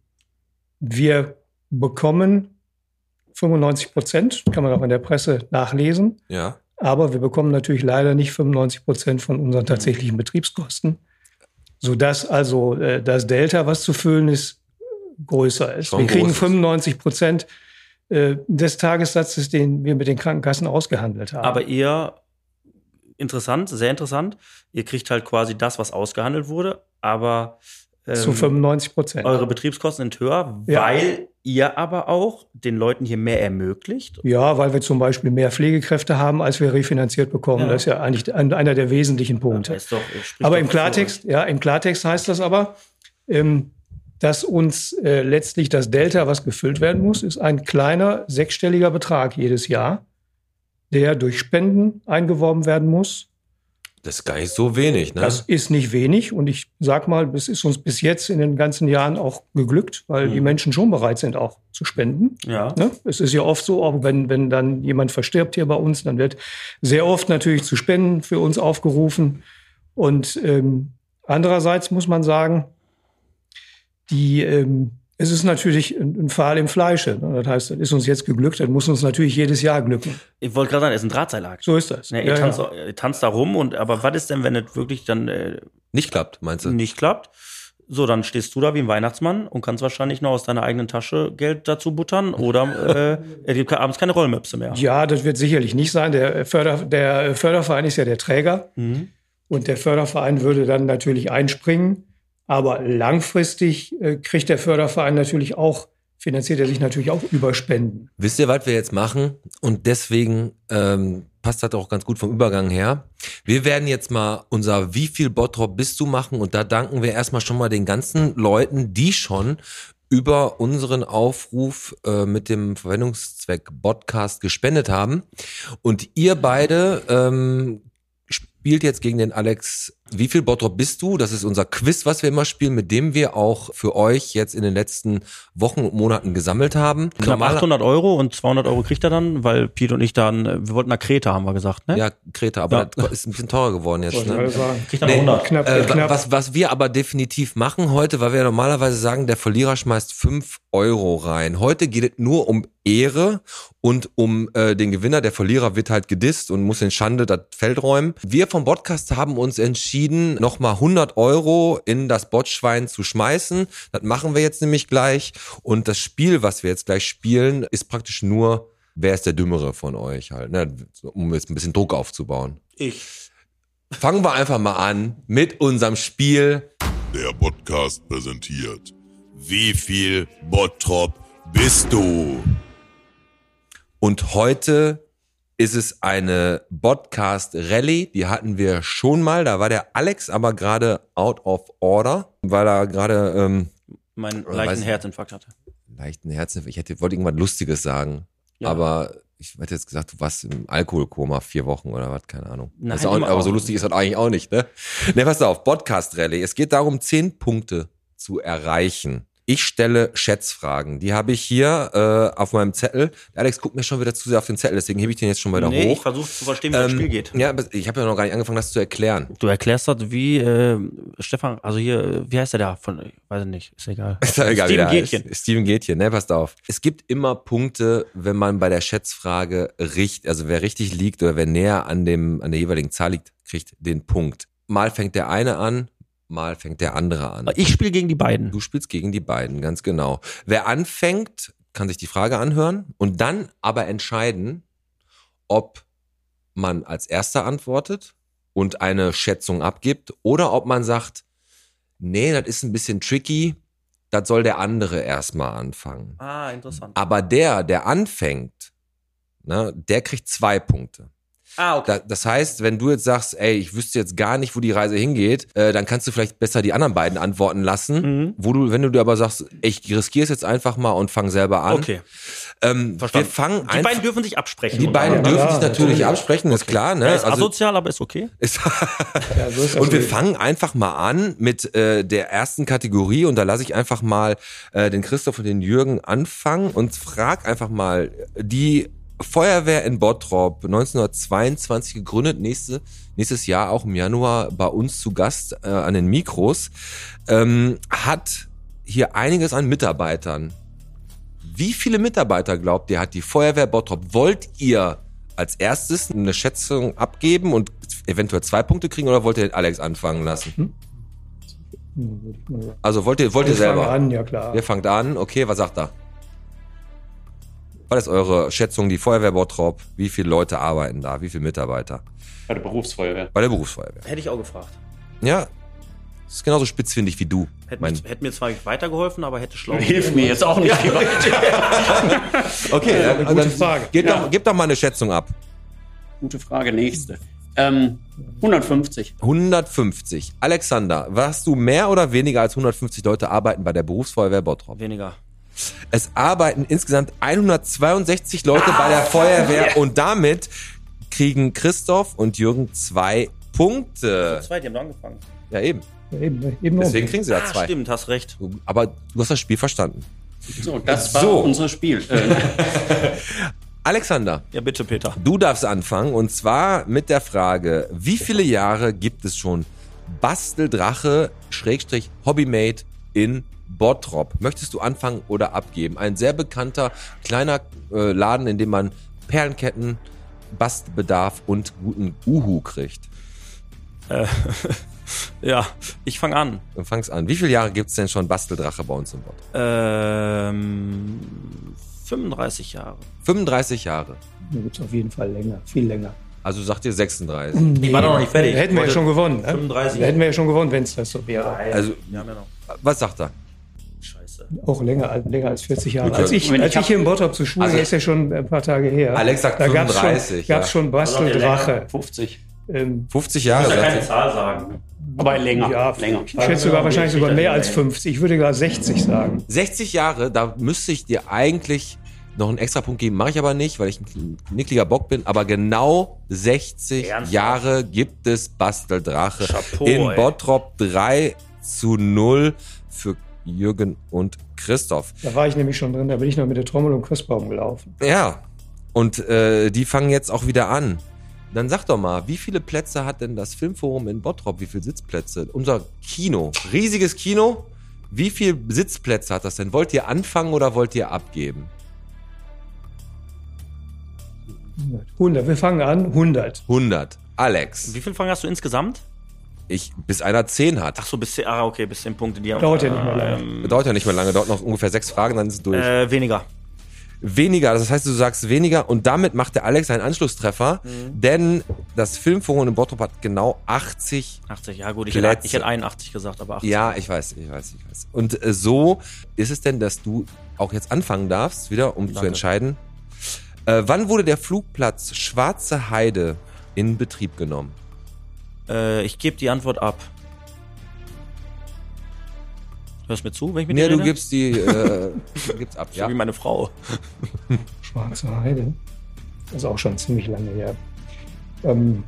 wir bekommen 95 Prozent, kann man auch in der Presse nachlesen. Ja. Aber wir bekommen natürlich leider nicht 95 Prozent von unseren tatsächlichen Betriebskosten, sodass also äh, das Delta, was zu füllen ist, größer ist. Schon wir kriegen groß ist. 95 Prozent äh, des Tagessatzes, den wir mit den Krankenkassen ausgehandelt haben. Aber ihr, interessant, sehr interessant, ihr kriegt halt quasi das, was ausgehandelt wurde, aber ähm, zu 95 Prozent. eure Betriebskosten sind höher, Ja. weil ihr aber auch den Leuten hier mehr ermöglicht. Ja, weil wir zum Beispiel mehr Pflegekräfte haben, als wir refinanziert bekommen. Ja. Das ist ja eigentlich ein- einer der wesentlichen Punkte. Ist doch, Aber im Klartext, ja, im Klartext heißt das aber, ähm, dass uns äh, letztlich das Delta, was gefüllt werden muss, ist ein kleiner sechsstelliger Betrag jedes Jahr, der durch Spenden eingeworben werden muss. Das ist gar nicht so wenig, ne? Das ist nicht wenig und ich sag mal, es ist uns bis jetzt in den ganzen Jahren auch geglückt, weil Mhm. die euch schon bereit sind, auch zu spenden. Ja. Ne? Es ist ja oft so, auch wenn, wenn dann jemand verstirbt hier bei uns, dann wird sehr oft natürlich zu Spenden für uns aufgerufen. Und ähm, andererseits muss man sagen, die, ähm, es ist natürlich ein, ein Pfahl im Fleische. Ne? Das heißt, das ist uns jetzt geglückt, das muss uns natürlich jedes Jahr glücken. Ich wollte gerade sagen, es ist ein Drahtseilakt. So ist das. Ja, ihr, Ja, tanzt, ja. ihr tanzt da rum und aber was ist denn, wenn es wirklich dann äh, Nicht klappt, meinst du? nicht klappt? So, dann stehst du da wie ein Weihnachtsmann und kannst wahrscheinlich noch aus deiner eigenen Tasche Geld dazu buttern oder äh, es gibt abends keine Rollmöpse mehr. Ja, das wird sicherlich nicht sein. Der, Förder, der Förderverein ist ja der Träger. Mhm. Und der Förderverein würde dann natürlich einspringen. Aber langfristig äh, kriegt der Förderverein natürlich auch, finanziert er sich natürlich auch über Spenden. Wisst ihr, was wir jetzt machen? Und deswegen ähm, passt das auch ganz gut vom Übergang her. Wir werden jetzt mal unser Wie viel Bottrop bist du machen und da danken wir erstmal schon mal den ganzen Leuten, die schon über unseren Aufruf äh, mit dem Verwendungszweck Podcast gespendet haben. Und ihr beide ähm, spielt jetzt gegen den Alex. Wie viel Bottrop bist du? Das ist unser Quiz, was wir immer spielen, mit dem wir auch für euch jetzt in den letzten Wochen und Monaten gesammelt haben. Knapp Normaler- 800 Euro und 200 Euro kriegt er dann, weil Piet und ich dann, wir wollten nach Kreta, haben wir gesagt, ne? Ja, Kreta, aber Ja. das ist ein bisschen teurer geworden jetzt. Wollte Ne? sagen. Kriegt dann Nee, 100. Knapp, Äh, knapp. was, was wir aber definitiv machen heute, weil wir normalerweise sagen, der Verlierer schmeißt fünf Euro rein. Heute geht es nur um Ehre und um äh, den Gewinner. Der Verlierer wird halt gedisst und muss in Schande das Feld räumen. Wir vom Podcast haben uns entschieden, nochmal 100 Euro in das Botschwein zu schmeißen. Das machen wir jetzt nämlich gleich. Und das Spiel, was wir jetzt gleich spielen, ist praktisch nur, wer ist der Dümmere von euch halt, ne? um jetzt ein bisschen Druck aufzubauen. Ich. Fangen wir einfach mal an mit unserem Spiel. Der Podcast präsentiert. Wie viel Bottrop bist du? Und heute ist es eine Podcast Rallye. Die hatten wir schon mal. Da war der Alex aber gerade out of order, weil er gerade ähm, meinen leichten weiß- Herzinfarkt hatte. leichten Herzen. Ich hätte wollte irgendwas Lustiges sagen, Ja. aber ich hätte jetzt gesagt, du warst im Alkoholkoma vier Wochen oder was, keine Ahnung. Nein, auch, aber so auch. lustig ist das eigentlich auch nicht, ne? Ne, pass auf, Podcast Rallye. Es geht darum, zehn Punkte zu erreichen. Ich stelle Schätzfragen. Die habe ich hier äh, auf meinem Zettel. Alex guckt mir schon wieder zu sehr auf den Zettel, deswegen hebe ich den jetzt schon wieder nee, ich hoch. versuche zu verstehen, wie das Ähm, Spiel geht. Ja, ich habe ja noch gar nicht angefangen, das zu erklären. Du erklärst das wie äh, Stefan, also hier, äh, wie heißt der da? Von, ich weiß ich nicht, ist egal. Ist ja egal, Steven. Gätchen. Steven Gätchen, ne, passt auf. Es gibt immer Punkte, wenn man bei der Schätzfrage richtig, also wer richtig liegt oder wer näher an dem, an der jeweiligen Zahl liegt, kriegt den Punkt. Mal fängt der eine an, mal fängt der andere an. Ich spiele gegen die beiden. Du spielst gegen die beiden, ganz genau. Wer anfängt, kann sich die Frage anhören und dann aber entscheiden, ob man als erster antwortet und eine Schätzung abgibt oder ob man sagt, nee, das ist ein bisschen tricky, das soll der andere erstmal anfangen. Ah, interessant. Aber der, der anfängt, ne, der kriegt zwei Punkte. Ah, okay. Da, das heißt, wenn du jetzt sagst, ey, ich wüsste jetzt gar nicht, wo die Reise hingeht, äh, dann kannst du vielleicht besser die anderen beiden antworten lassen. Mhm. Wo du, wenn du dir aber sagst, ich riskiere es jetzt einfach mal und fang selber an. Okay, Ähm, wir verstanden. fangen die beiden dürfen sich absprechen. die oder? beiden Ja, dürfen klar, sich natürlich natürlich. absprechen, ist klar, ne? Er ist Also, asozial, aber ist okay. ist, Ja, so ist das und wir fangen einfach mal an mit äh, der ersten Kategorie und da lasse ich einfach mal äh, den Christoph und den Jürgen anfangen und frag einfach mal die Feuerwehr in Bottrop 1922 gegründet, nächste, nächstes Jahr auch im Januar bei uns zu Gast äh, an den Mikros, ähm, hat hier einiges an Mitarbeitern. Wie viele Mitarbeiter glaubt ihr hat die Feuerwehr Bottrop? Wollt ihr als erstes eine Schätzung abgeben und eventuell zwei Punkte kriegen oder wollt ihr Alex anfangen lassen? Hm. Also wollt ihr, wollt ihr Ich fange selber? an, ja klar. Ihr fangt an, okay, was sagt er? Was ist eure Schätzung, die Feuerwehr Bottrop? Wie viele Leute arbeiten da? Wie viele Mitarbeiter? Bei der Berufsfeuerwehr. Bei der Berufsfeuerwehr. Hätte ich auch gefragt. Ja, ist genauso spitzfindig wie du. Hätte, Mein- mir, hätte mir zwar weitergeholfen, aber hätte schlau. Hilft mir jetzt auch nicht. okay, dann, gute dann Frage. Gib, Ja. doch, gib doch mal eine Schätzung ab. Gute Frage, nächste. Ähm, 150. 150. Alexander, warst du mehr oder weniger als 150 Leute arbeiten bei der Berufsfeuerwehr Bottrop? Weniger. Es arbeiten insgesamt 162 Leute bei der Feuerwehr und damit kriegen Christoph und Jürgen zwei Punkte. Zwei, die haben angefangen. Ja, eben. Eben, eben Deswegen kriegen sie da Ah, zwei. stimmt, hast recht. Aber du hast das Spiel verstanden. So, das war So. unser Spiel. Äh, Alexander, Ja, bitte, Peter. du darfst anfangen und zwar mit der Frage, wie viele Jahre gibt es schon Basteldrache Schrägstrich Hobbymate in Bottrop? Möchtest du anfangen oder abgeben? Ein sehr bekannter kleiner äh, Laden, in dem man Perlenketten, Bastelbedarf und guten Uhu kriegt. Ja, ich fange an. Dann fang's an. Wie viele Jahre gibt's denn schon Basteldrache bei uns im Bottrop? Ähm, 35 Jahre. 35 Jahre. Da gibt's auf jeden Fall länger, viel länger. Also sagt ihr 36. Ich war doch noch nicht fertig. Hätten wir ja schon gewonnen. Ne? 35. Da hätten wir ja schon gewonnen, wenn es das so wäre. Also, ja noch. was sagt er? Auch länger, als- länger als 40 Jahre. Gut, Als ich, als ich ich hier in Bottrop zur Schule, Also- ist ja schon ein paar Tage her. Alex sagt da gab's 35, schon, gab's ja. schon Basteldrache. 50. Ähm, 50 Jahre. Ich kann keine? Zahl sagen. Aber länger. ja, länger. ich schätze sogar wahrscheinlich sogar mehr als 50. Ich würde gar 60 sagen. 60 Jahre, da müsste ich dir eigentlich noch einen extra Punkt geben, mache ich aber nicht, weil ich ein nickliger Bock bin, aber genau 60 Ernsthaft? Jahre gibt es Basteldrache. Chapeau, in ey. Bottrop 3 zu 0 für Jürgen und Christoph. Da war ich nämlich schon drin, da bin ich noch mit der Trommel und Christbaum gelaufen. Ja, und äh, die fangen jetzt auch wieder an. Dann sag doch mal, wie viele Plätze hat denn das Filmforum in Bottrop? Wie viele Sitzplätze? Unser Kino, riesiges Kino. Wie viele Sitzplätze hat das denn? Wollt ihr anfangen oder wollt ihr abgeben? 100, wir fangen an, 100. 100. Alex, Wie viel Fragen hast du insgesamt? Ich, bis einer 10 hat. Ach so, bis 10, ah, okay, bis 10 Punkte. Die haben, Dauert ja nicht mehr lange. Ähm, Dauert ja nicht mehr lange, dauert noch ungefähr sechs Fragen, dann ist es durch. äh, weniger. Weniger, das heißt, du sagst weniger und damit macht der Alex einen Anschlusstreffer, denn das Filmforum in Bottrop hat genau 80 80, ja gut, ich Plätze. hätte, ich hätte 81 gesagt, aber 80. Ja, ich weiß, ich weiß, ich weiß. Und äh, so ist es denn, dass du auch jetzt anfangen darfst, wieder, um zu Danke. entscheiden. Äh, wann wurde der Flugplatz Schwarze Heide in Betrieb genommen? Äh, ich gebe die Antwort ab. Hörst mir zu, wenn ich mit Nee, dir du rede? gibst die, äh, du gibst ab, So ja. wie meine Frau. Schwarze Heide. Das ist auch schon ziemlich lange her. Ähm,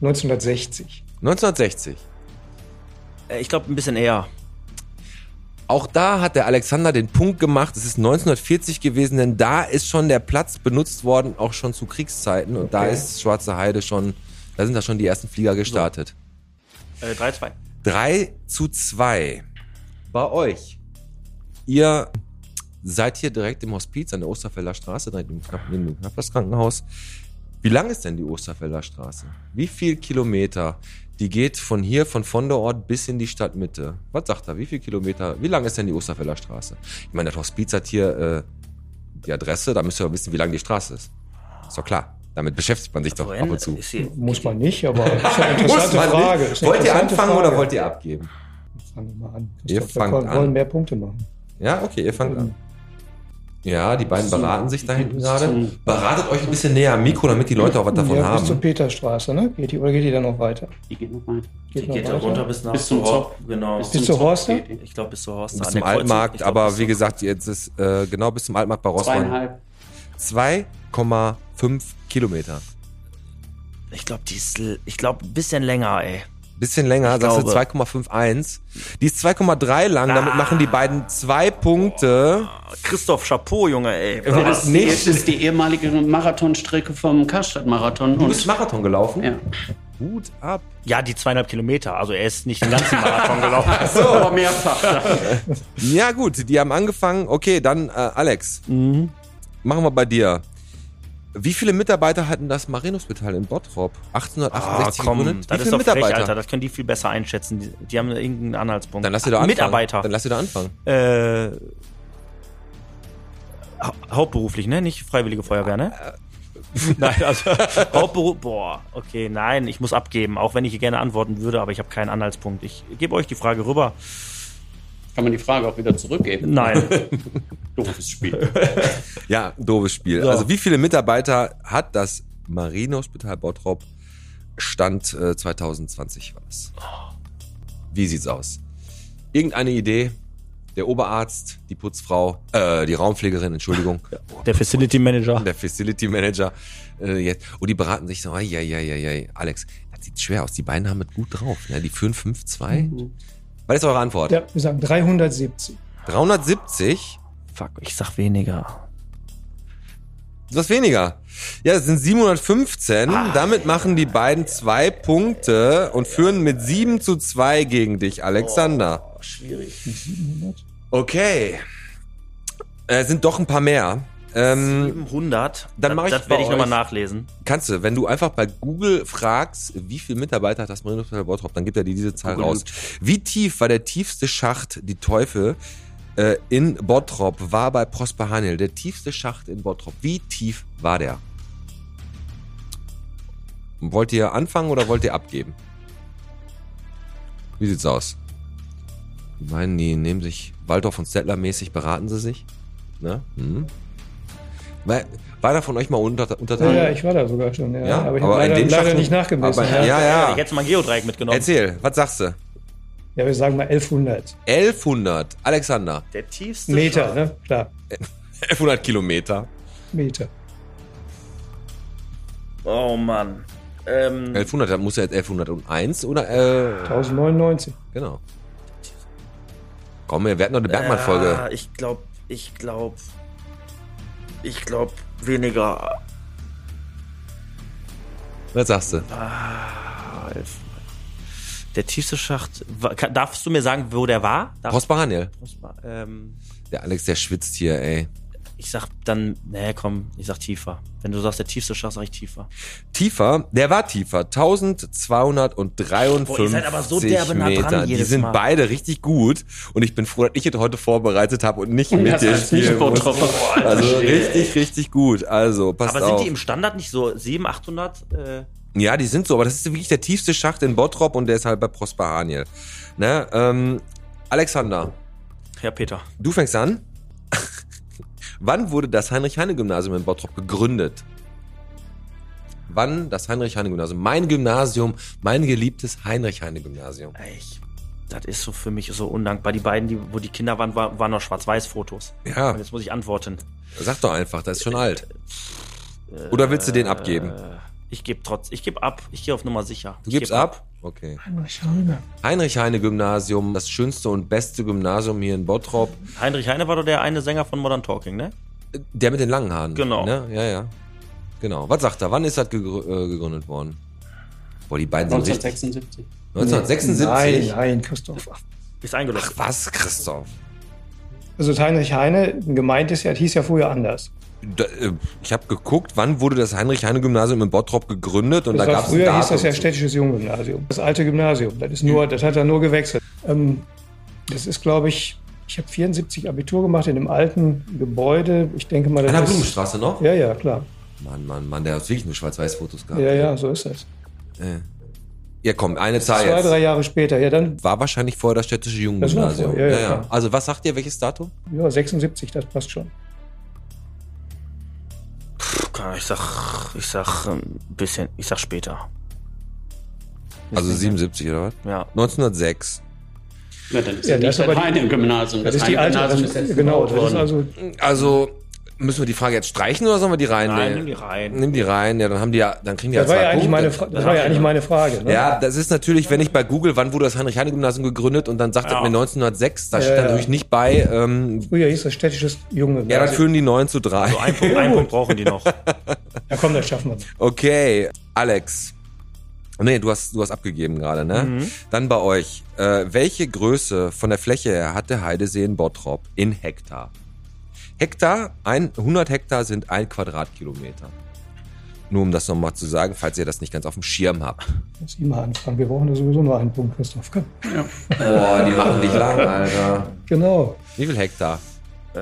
1960. 1960. Äh, ich glaube, ein bisschen eher. Auch da hat der Alexander den Punkt gemacht, es ist 1940 gewesen, denn da ist schon der Platz benutzt worden, auch schon zu Kriegszeiten. Und da Okay. ist Schwarze Heide schon, da sind da schon die ersten Flieger gestartet. Äh, 3-2. 3 zu 2 bei euch. Ihr seid hier direkt im Hospiz an der Osterfelder Straße, direkt im Knapp, neben dem Knappers-Krankenhaus. Wie lang ist denn die Osterfelder Straße? Wie viel Kilometer? Die geht von hier, von Vonderort bis in die Stadtmitte. Was sagt er? Wie viel Kilometer? Wie lang ist denn die Osterfelder Straße? Ich meine, das Hospiz hat hier äh, die Adresse, da müsst ihr aber wissen, wie lang die Straße ist. Ist doch klar. Damit beschäftigt man sich doch ab und zu. Muss man nicht, aber ist ja eine Muss interessante man Frage. eine Wollt ihr anfangen Frage. oder wollt ihr abgeben? Fangen wir mal an. Ihr Christoph, fangt wir wollen an. mehr Punkte machen. Ja, okay, ihr fangt an. Ja, die beiden beraten sich da hinten bis gerade. Beratet euch ein bisschen näher am Mikro, damit die Leute auch was davon ja, bis zur haben. Peterstraße, ne? Geht die, oder geht die dann noch weiter? Die geht noch weiter. die noch geht da weiter? runter bis nach Bis zum Hor- Zopf. Genau. Bis Bis zum zur die. Ich glaube, bis zur Horst. Bis an zum. Altmarkt, glaub, aber bis wie zur- gesagt, jetzt ist äh, genau bis zum Altmarkt bei Rossmann Zweieinhalb. 2,5 Kilometer. Ich glaube, die ist, ich glaube, ein bisschen länger, ey. Bisschen länger, Ich sagst du glaube. 2,51. Die ist 2,3 lang, damit machen die beiden zwei Punkte. Christoph, Chapeau, Junge, ey. Das ist, die, nicht. das ist die ehemalige Marathonstrecke vom Karstadt-Marathon. Du bist Marathon gelaufen? ja. Hut ab. Ja, die zweieinhalb Kilometer. Also er ist nicht den ganzen Marathon gelaufen. so, aber mehrfach. Ja gut, die haben angefangen. Okay, dann äh, Alex, Mhm. machen wir bei dir. Wie viele Mitarbeiter hatten das Marienhospital in Bottrop? 1868 Ah, komm, gegründet? Wie das ist viele doch frech, Mitarbeiter? Alter. Das können die viel besser einschätzen. Die, die haben irgendeinen Anhaltspunkt. Dann lass sie doch anfangen. Mitarbeiter. Dann lass sie doch anfangen. Äh, hau- hauptberuflich, ne? Nicht freiwillige Feuerwehr, ne? Nein, also Hauptberuf, boah, okay, nein, ich muss abgeben, auch wenn ich hier gerne antworten würde, aber ich habe keinen Anhaltspunkt. Ich gebe euch die Frage rüber. Kann man die Frage auch wieder zurückgeben? Nein, Doofes Spiel. Ja, doofes Spiel. So. Also wie viele Mitarbeiter hat das Marienhospital Bottrop Stand äh, 2020 war das? Wie sieht's aus? Irgendeine Idee? Der Oberarzt, die Putzfrau, äh, die Raumpflegerin, Entschuldigung, der Facility Manager. der Facility Manager. Äh, jetzt. Und die beraten sich so, ja, ja, ja, ja, Alex, das sieht schwer aus. Die beiden haben es gut drauf. Ne? Die führen 5-2. Was ist eure Antwort? Ja, wir sagen 370. 370? Fuck, ich sag weniger. Was weniger. Ja, das sind 715. Damit machen die beiden zwei Punkte und führen mit 7 zu 2 gegen dich, Alexander. Oh, schwierig. Okay. Äh, sind doch ein paar mehr. Ähm, 700. Dann mach ich Das werde ich nochmal nachlesen. kannst du, wenn du einfach bei Google fragst, wie viele Mitarbeiter hat das Marienhospital Bottrop, dann gibt er dir diese Zahl Google raus. Wie tief war der tiefste Schacht, die Teufel, äh, in Bottrop, war bei Prosper Haniel. Der tiefste Schacht in Bottrop. Wie tief war der? Wollt ihr anfangen oder wollt ihr abgeben? Wie sieht's aus? Die meinen, die nehmen sich Waldorf und Stettler mäßig, beraten sie sich? Ne? Hm. War, war da von euch mal unter, Ja, unterteilt? ja, ich war da sogar schon. Ja, Ja, aber ich habe leider, leider Schacht- nicht nachgemessen. aber- ja. ja, ja. Ich hätte mal ein Geodreieck mitgenommen. Erzähl, was sagst du? ja, wir sagen mal 1100 1100. Alexander. Der tiefste Meter, Schacht. ne? Klar, 1100 Kilometer. Meter. Oh Mann. Ähm, 1100, dann muss ja jetzt 1101 oder, äh, 1099. genau. Komm, wir werden noch eine Bergmann-Folge. Ja, ich glaube, ich glaube, ich glaube weniger. Was sagst du? Ah. Der tiefste Schacht. Darfst du mir sagen, wo der war? Darf, Prosper Haniel. ähm, Der Alex, der schwitzt hier, ey. Ich sag dann, nee, komm, ich sag tiefer. Wenn du sagst, der tiefste Schacht, sag ich tiefer. Tiefer, der war tiefer. 1253 Boah, ihr seid aber so derbe nah dran Meter. Die jedes sind Mal. beide richtig gut. Und ich bin froh, dass ich es heute vorbereitet habe und nicht mit das dir spielen muss. Bottrop. Also richtig, richtig gut. Also, passt Aber sind auf. die im Standard nicht so 700, 800? Äh, Ja, die sind so, aber das ist wirklich der tiefste Schacht in Bottrop und der ist halt bei Prosper Haniel. Ne? Ähm, Alexander, Herr Peter. du fängst an. Wann wurde das Heinrich-Heine-Gymnasium in Bottrop gegründet? Wann das Heinrich-Heine-Gymnasium? Mein Gymnasium, mein geliebtes Heinrich-Heine-Gymnasium. Ich, das ist so für mich so undankbar. Die beiden, die, wo die Kinder waren, war, waren noch Schwarz-Weiß-Fotos. Ja, Und jetzt muss ich antworten. sag doch einfach, das ist schon alt. Oder willst du den abgeben? Äh, ich gebe trotz, ich gebe ab. Ich gehe auf Nummer sicher. Du Ich gibst geb ab? Okay. Heinrich Heine. Heinrich-Heine-Gymnasium, das schönste und beste Gymnasium hier in Bottrop. Heinrich Heine war doch der eine Sänger von Modern Talking, ne? Der mit den langen Haaren. Genau. Ne? Ja, ja. Genau. Was sagt er? Wann ist das äh, gegründet worden? Boah, die beiden sind richtig. 1976. 1976? Nein, nein, Christoph. Ist eingeloggt. Ach was, Christoph? Also Heinrich Heine, gemeint ist ja, das hieß ja früher anders. Da, äh, ich habe geguckt, wann wurde das Heinrich-Heine-Gymnasium in Bottrop gegründet und Das da gab es früher hieß das ja städtisches Junggymnasium. Das alte Gymnasium. Das ist nur, das hat er nur gewechselt. Ähm, das ist, glaube ich, ich habe 74 Abitur gemacht in dem alten Gebäude. Ich denke mal, das An der ist, Blumenstraße noch? Ja, ja, klar. Mann, Mann, Mann, der hat wirklich nur Schwarz-Weiß-Fotos gehabt. Ja, ja, so ist das. Äh. Ja, komm, eine Zahl Zwei, jetzt. drei Jahre später. Ja, dann, War wahrscheinlich vorher das städtische Das war Junggymnasium. vorher, ja, ja, klar. Also was sagt ihr, welches Datum? ja, 76, das passt schon. Ich sag, ich sag ein bisschen, ich sag später. Also 77 oder was? Ja. 1906. Ja, dann ist Ja, ja, das nicht ist aber das die- Heine-Gymnasium. Das ist die alte, das, Heine-Gymnasium ist jetzt genau, das ist also, Also müssen wir die Frage jetzt streichen oder sollen wir die Nein, nimm reinnehmen? die rein. Nimm die rein, ja, dann haben die ja, dann kriegen die ja das war zwei ja eigentlich Punkte. meine, Fra das war ja eigentlich meine Frage. Ne? Ja, das ist natürlich, wenn ich bei Google, wann wurde das Heinrich-Heine-Gymnasium gegründet und dann sagt er Ja. mir 1906, da Ja, steht ja. natürlich nicht bei, ähm, Früher hieß das städtisches Junggymnasium. ja, dann führen die 9 zu 3. So ein Punkt, einen Punkt brauchen die noch. Ja, komm, das schaffen wir. Okay, Alex. Nee, du hast, du hast abgegeben gerade, ne? Mhm. Dann bei euch. Äh, welche Größe von der Fläche her hat der Heidesee in Bottrop in Hektar? Hektar, ein, 100 Hektar sind ein Quadratkilometer. Nur um das nochmal zu sagen, falls ihr das nicht ganz auf dem Schirm habt. Lass ihn mal anfangen. Wir brauchen da sowieso nur einen Punkt, Christoph. Komm. Boah, die machen dich lang, Alter. Genau. Wie viel Hektar? äh,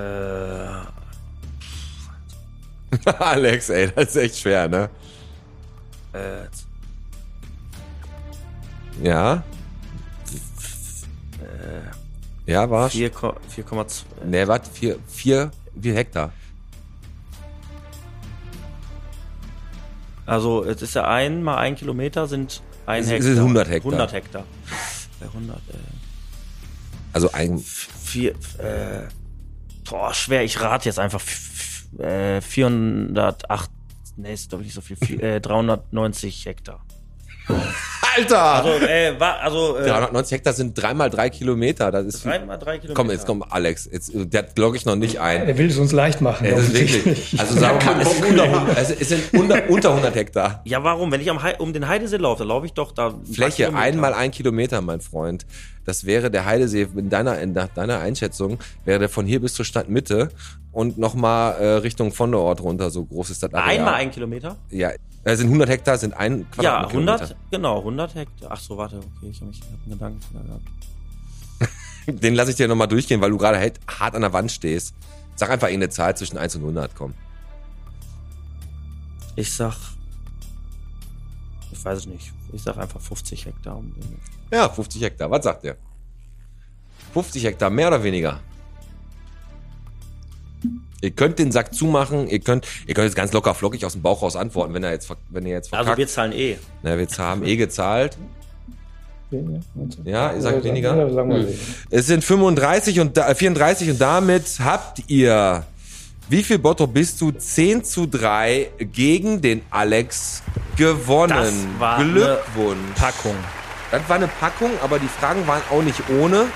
Alex, ey, das ist echt schwer, ne? Äh, Ja? Ja, war 4, 4,2. Ne, warte, vier, vier, wie Hektar? Also, es ist ja ein mal ein Kilometer sind ein Es Hektar. sind 100 Hektar. 100 Hektar. Bei 100, äh, Also ein, vier, äh, boah, schwer. Ich rate jetzt einfach äh, 408, nee, ist glaube ich nicht so viel, äh, 390 Hektar. Alter! Also, äh, war, also, äh, 390 Hektar sind dreimal drei Kilometer. Das ist drei mal drei Kilometer. Komm, jetzt komm, Alex. Jetzt, der logge ich noch nicht ein. Er will es uns leicht machen. Das ist wirklich. Also sagen wir mal, es, ist unter, es, es sind unter, unter 100 Hektar. Ja, warum? Wenn ich am um den Heidesee laufe, dann laufe ich doch da. Fläche, einmal ein Kilometer, mein Freund. Das wäre der Heidesee, in deiner, in nach deiner Einschätzung, wäre der von hier bis zur Stadtmitte und nochmal äh, Richtung von der Ort runter, so groß ist das Areal. Einmal ein Kilometer? Ja, äh, sind 100 Hektar, sind ein Ja, Quadratkilometer. 100, genau, 100 Hektar. Ach so, warte, okay, ich habe mich ich hab einen Gedanken gehabt. Den lasse ich dir nochmal durchgehen, weil du gerade halt hart an der Wand stehst. Sag einfach irgendeine Zahl zwischen 1 und 100, komm. Ich sag, ich weiß es nicht, ich sag einfach 50 Hektar. Ja, 50 Hektar. Was sagt der? 50 Hektar, mehr oder weniger? Ihr könnt den Sack zumachen, ihr könnt, ihr könnt jetzt ganz locker flockig aus dem Bauch raus antworten, wenn er jetzt, wenn ihr jetzt verkackt. Also wir zahlen eh. Na, wir haben eh gezahlt. Ja, ihr sagt weniger? Hm. Es sind 35 und da- 34 und damit habt ihr, wie viel Botto bist du? 10 zu 3 gegen den Alex gewonnen. Das war eine Glückwunsch. Packung. Das war eine Packung, aber die Fragen waren auch nicht ohne.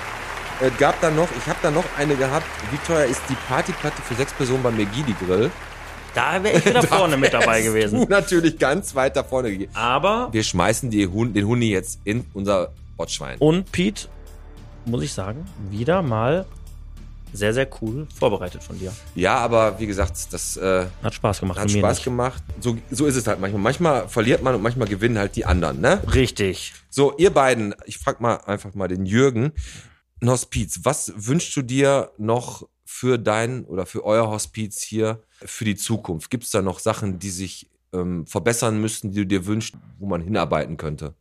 Es gab dann noch, ich habe da noch eine gehabt. Wie teuer ist die Partyplatte für sechs Personen beim Megidi Grill? Da wäre ich wieder vorne mit dabei gewesen. natürlich ganz weit da vorne gegeben. Aber, Wir schmeißen die Hun den Huni jetzt in unser Botschwein. und Pete, muss ich sagen, wieder mal sehr, sehr cool vorbereitet von dir. Ja, aber wie gesagt, das äh, Hat Spaß gemacht. hat Spaß nicht. gemacht. So, so ist es halt manchmal. Manchmal verliert man und manchmal gewinnen halt die anderen, ne? Richtig. So, ihr beiden, ich frag mal einfach mal den Jürgen. Ein Hospiz, was wünschst du dir noch für dein oder für euer Hospiz hier für die Zukunft? Gibt es da noch Sachen, die sich ähm, verbessern müssten, die du dir wünschst, wo man hinarbeiten könnte?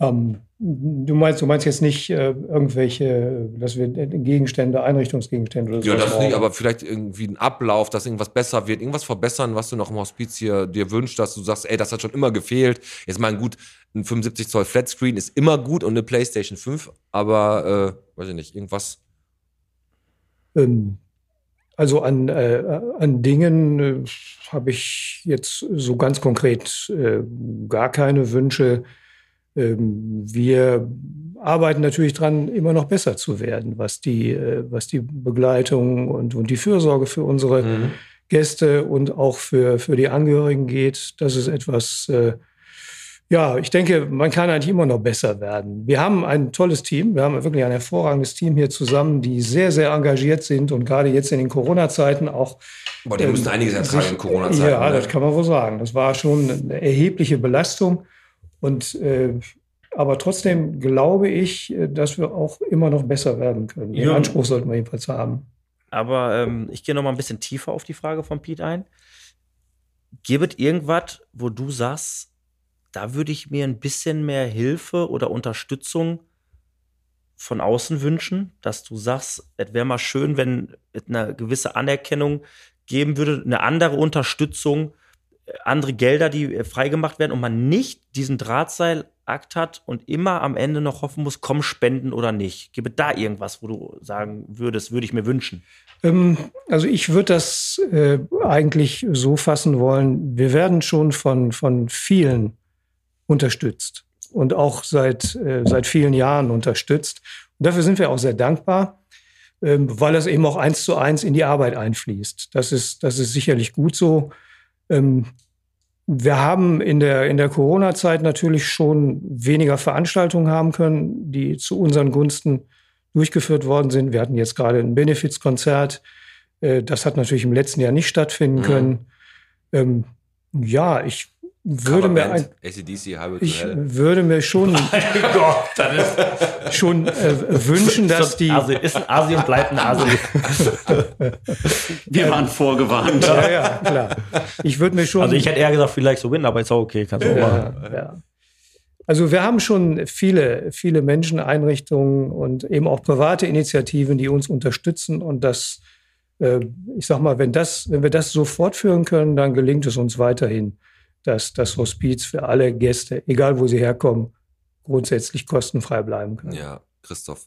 Ähm, du meinst, du meinst jetzt nicht äh, irgendwelche, dass wir Gegenstände, Einrichtungsgegenstände oder so. Ja, das nicht, aber vielleicht irgendwie ein Ablauf, dass irgendwas besser wird, irgendwas verbessern, was du noch im Hospiz hier dir wünschst, dass du sagst, ey, das hat schon immer gefehlt. Jetzt mal ein gut, ein 75 Zoll Flatscreen ist immer gut und eine PlayStation 5, aber äh, weiß ich nicht, irgendwas. Ähm, also an, äh, an Dingen äh, habe ich jetzt so ganz konkret äh, gar keine Wünsche. Ähm, wir arbeiten natürlich dran, immer noch besser zu werden, was die, äh, was die Begleitung und, und die Fürsorge für unsere Gäste und auch für, für die Angehörigen geht. Das ist etwas, äh, ja, ich denke, man kann eigentlich immer noch besser werden. Wir haben ein tolles Team. Wir haben wirklich ein hervorragendes Team hier zusammen, die sehr, sehr engagiert sind und gerade jetzt in den Corona-Zeiten auch. Boah, die mussten einiges ertragen in Corona-Zeiten. Ja, ne? das kann man wohl sagen. Das war schon eine erhebliche Belastung. Und äh, aber trotzdem glaube ich, äh, dass wir auch immer noch besser werden können. Den Ja. Anspruch sollten wir jedenfalls haben. Aber ähm, ich gehe noch mal ein bisschen tiefer auf die Frage von Pete ein. Gibt es irgendwas, wo du sagst, da würde ich mir ein bisschen mehr Hilfe oder Unterstützung von außen wünschen, dass du sagst, es wäre mal schön, wenn es eine gewisse Anerkennung geben würde, eine andere Unterstützung, andere Gelder, die äh, freigemacht werden und man nicht diesen Drahtseilakt hat und immer am Ende noch hoffen muss, komm spenden oder nicht. Gibt es da irgendwas, wo du sagen würdest, würde ich mir wünschen? Ähm, also ich würde das äh, eigentlich so fassen wollen, wir werden schon von, von vielen unterstützt und auch seit, äh, seit vielen Jahren unterstützt. Und dafür sind wir auch sehr dankbar, ähm, weil das eben auch eins zu eins in die Arbeit einfließt. Das ist, das ist sicherlich gut so. Wir haben in der, in der Corona-Zeit natürlich schon weniger Veranstaltungen haben können, die zu unseren Gunsten durchgeführt worden sind. Wir hatten jetzt gerade ein Benefizkonzert. Äh, Das hat natürlich im letzten Jahr nicht stattfinden Mhm. können. Ähm, ja, ich würde mir, ein, ACDC, ich Hell. würde mir schon, Gott, schon äh, wünschen, dass die. Asi, ist ein Asi und bleibt ein Asi. Wir waren vorgewarnt. Ja, ja, klar. Ich würde mir schon. Also ich hätte eher gesagt, vielleicht so win, aber ist auch okay, kannst du auch machen. ja, ja. Also wir haben schon viele, viele Menschen, Einrichtungen und eben auch private Initiativen, die uns unterstützen. Und das, äh, ich sag mal, wenn das, wenn wir das so fortführen können, dann gelingt es uns weiterhin, dass das Hospiz für alle Gäste, egal wo sie herkommen, grundsätzlich kostenfrei bleiben kann. Ja, Christoph.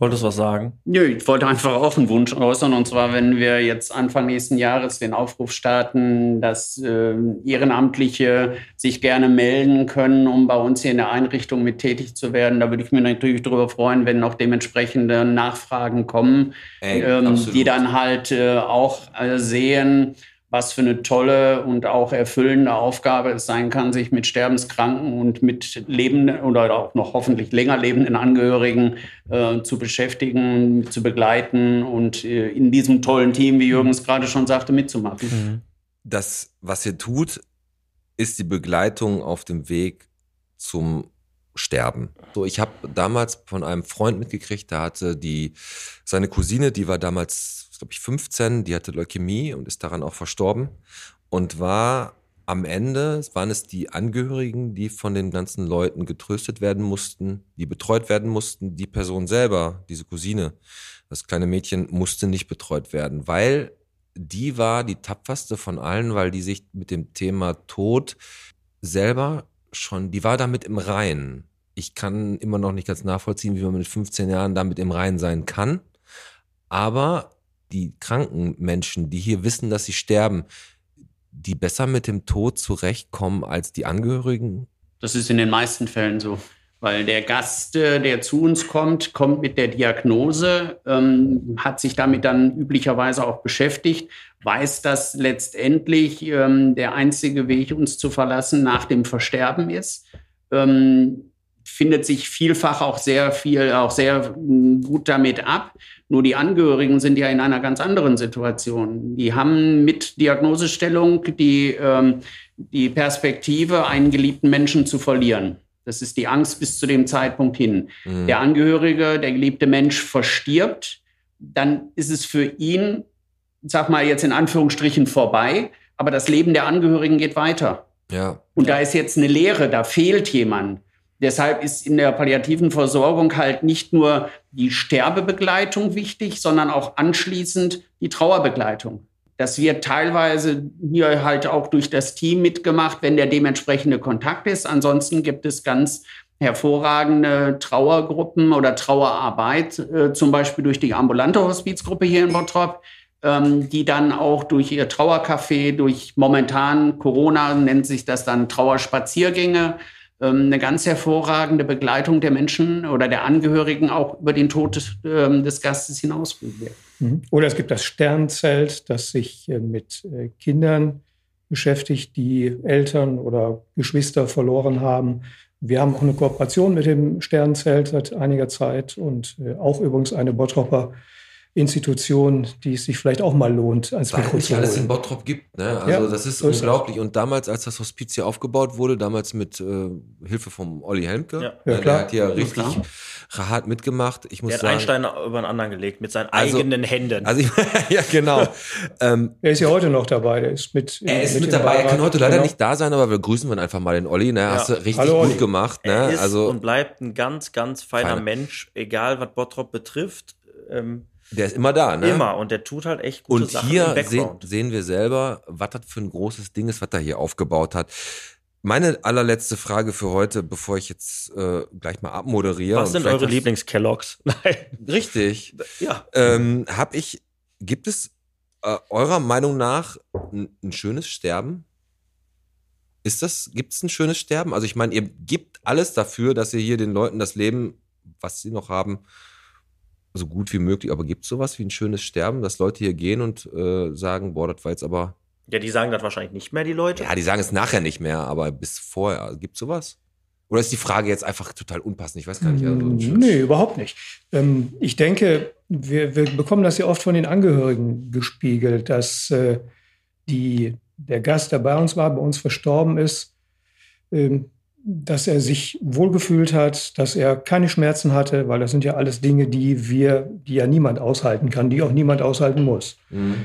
Wolltest du was sagen? Nö, ich wollte einfach auch einen Wunsch äußern. Und zwar, wenn wir jetzt Anfang nächsten Jahres den Aufruf starten, dass äh, Ehrenamtliche sich gerne melden können, um bei uns hier in der Einrichtung mit tätig zu werden. Da würde ich mich natürlich darüber freuen, wenn noch dementsprechende Nachfragen kommen, Ey, ähm, die dann halt äh, auch äh, sehen, was für eine tolle und auch erfüllende Aufgabe es sein kann, sich mit Sterbenskranken und mit lebenden oder auch noch hoffentlich länger lebenden Angehörigen äh, zu beschäftigen, zu begleiten und äh, in diesem tollen Team, wie Jürgen es gerade schon sagte, mitzumachen. Das, was ihr tut, ist die Begleitung auf dem Weg zum Sterben. So, ich habe damals von einem Freund mitgekriegt, der hatte die, seine Cousine, die war damals, glaube ich, 15, die hatte Leukämie und ist daran auch verstorben und war am Ende, waren es die Angehörigen, die von den ganzen Leuten getröstet werden mussten, die betreut werden mussten. Die Person selber, diese Cousine, das kleine Mädchen, musste nicht betreut werden, weil die war die tapferste von allen, weil die sich mit dem Thema Tod selber schon, die war damit im Reinen. Ich kann immer noch nicht ganz nachvollziehen, wie man mit 15 Jahren damit im Reinen sein kann. Aber die kranken Menschen, die hier wissen, dass sie sterben, die besser mit dem Tod zurechtkommen als die Angehörigen. Das ist in den meisten Fällen so. Weil der Gast, der zu uns kommt, kommt mit der Diagnose, ähm, hat sich damit dann üblicherweise auch beschäftigt, weiß, dass letztendlich ähm, der einzige Weg, uns zu verlassen, nach dem Versterben ist. Ähm, findet sich vielfach auch sehr viel, auch sehr mm, gut damit ab. Nur die Angehörigen sind ja in einer ganz anderen Situation. Die haben mit Diagnosestellung die, ähm, die Perspektive, einen geliebten Menschen zu verlieren. Das ist die Angst bis zu dem Zeitpunkt hin. Mhm. Der Angehörige, der geliebte Mensch verstirbt, dann ist es für ihn, sag mal jetzt in Anführungsstrichen vorbei, aber das Leben der Angehörigen geht weiter. Ja, Und da ist jetzt eine Leere, da fehlt jemand. Deshalb ist in der palliativen Versorgung halt nicht nur die Sterbebegleitung wichtig, sondern auch anschließend die Trauerbegleitung. Das wird teilweise hier halt auch durch das Team mitgemacht, wenn der dementsprechende Kontakt ist. Ansonsten gibt es ganz hervorragende Trauergruppen oder Trauerarbeit, äh, zum Beispiel durch die ambulante Hospizgruppe hier in Bottrop, ähm, die dann auch durch ihr Trauercafé, durch momentan Corona nennt sich das dann Trauerspaziergänge, eine ganz hervorragende Begleitung der Menschen oder der Angehörigen auch über den Tod des, ähm, des Gastes hinausführen wird. Mhm. Oder es gibt das Sternzelt, das sich äh, mit äh, Kindern beschäftigt, die Eltern oder Geschwister verloren haben. Wir haben auch eine Kooperation mit dem Sternzelt seit einiger Zeit und äh, auch übrigens eine Bottropper Institution, die es sich vielleicht auch mal lohnt, als nicht zu alles in. Bottrop gibt. Ne? Also Ja, das ist so ist es. unglaublich. Und damals, als das Hospiz hier aufgebaut wurde, damals mit äh, Hilfe vom Olli Helmke, Ja. ne, Ja, der hat ja richtig klar. hart mitgemacht. Ich muss Der hat sagen, einen Stein über den anderen gelegt mit seinen Also- eigenen Händen. also ich, ja genau. ähm, Er ist ja heute noch dabei, der ist mit. er ist mit, im dabei. Er kann heute leider Genau. nicht da sein, aber wir grüßen ihn einfach mal den Olli. Ne? Hast du richtig Hallo, gut Olli. gemacht. Ne? er ist Also und bleibt ein ganz, ganz feiner Feiner. Mensch, egal was Bottrop betrifft. Ähm, der ist immer da. Ne? Immer. Und der tut halt echt gute Und Sachen hier im sehen, sehen wir selber, was das für ein großes Ding ist, was er hier aufgebaut hat. Meine allerletzte Frage für heute, bevor ich jetzt äh, gleich mal abmoderiere. was und sind eure hast- Lieblings-Kelloggs? Nein. Richtig. Ja. Ähm, hab ich, gibt es äh, eurer Meinung nach ein, ein schönes Sterben? Ist das, gibt es ein schönes Sterben? Also ich meine, ihr gebt alles dafür, dass ihr hier den Leuten das Leben, was sie noch haben, so gut wie möglich. Aber gibt es sowas wie ein schönes Sterben, dass Leute hier gehen und äh, sagen, boah, das war jetzt aber, Ja, die sagen das wahrscheinlich nicht mehr, die Leute. ja, die sagen es nachher nicht mehr, aber bis vorher, gibt es sowas? Oder ist die Frage jetzt einfach total unpassend? Ich weiß gar nicht. Also, Mm, Nee, überhaupt nicht. Ähm, ich denke, wir, wir bekommen das ja oft von den Angehörigen gespiegelt, dass äh, die der Gast, der bei uns war, bei uns verstorben ist, ähm, dass er sich wohlgefühlt hat, dass er keine Schmerzen hatte, weil das sind ja alles Dinge, die wir, die ja niemand aushalten kann, die auch niemand aushalten muss. Mhm.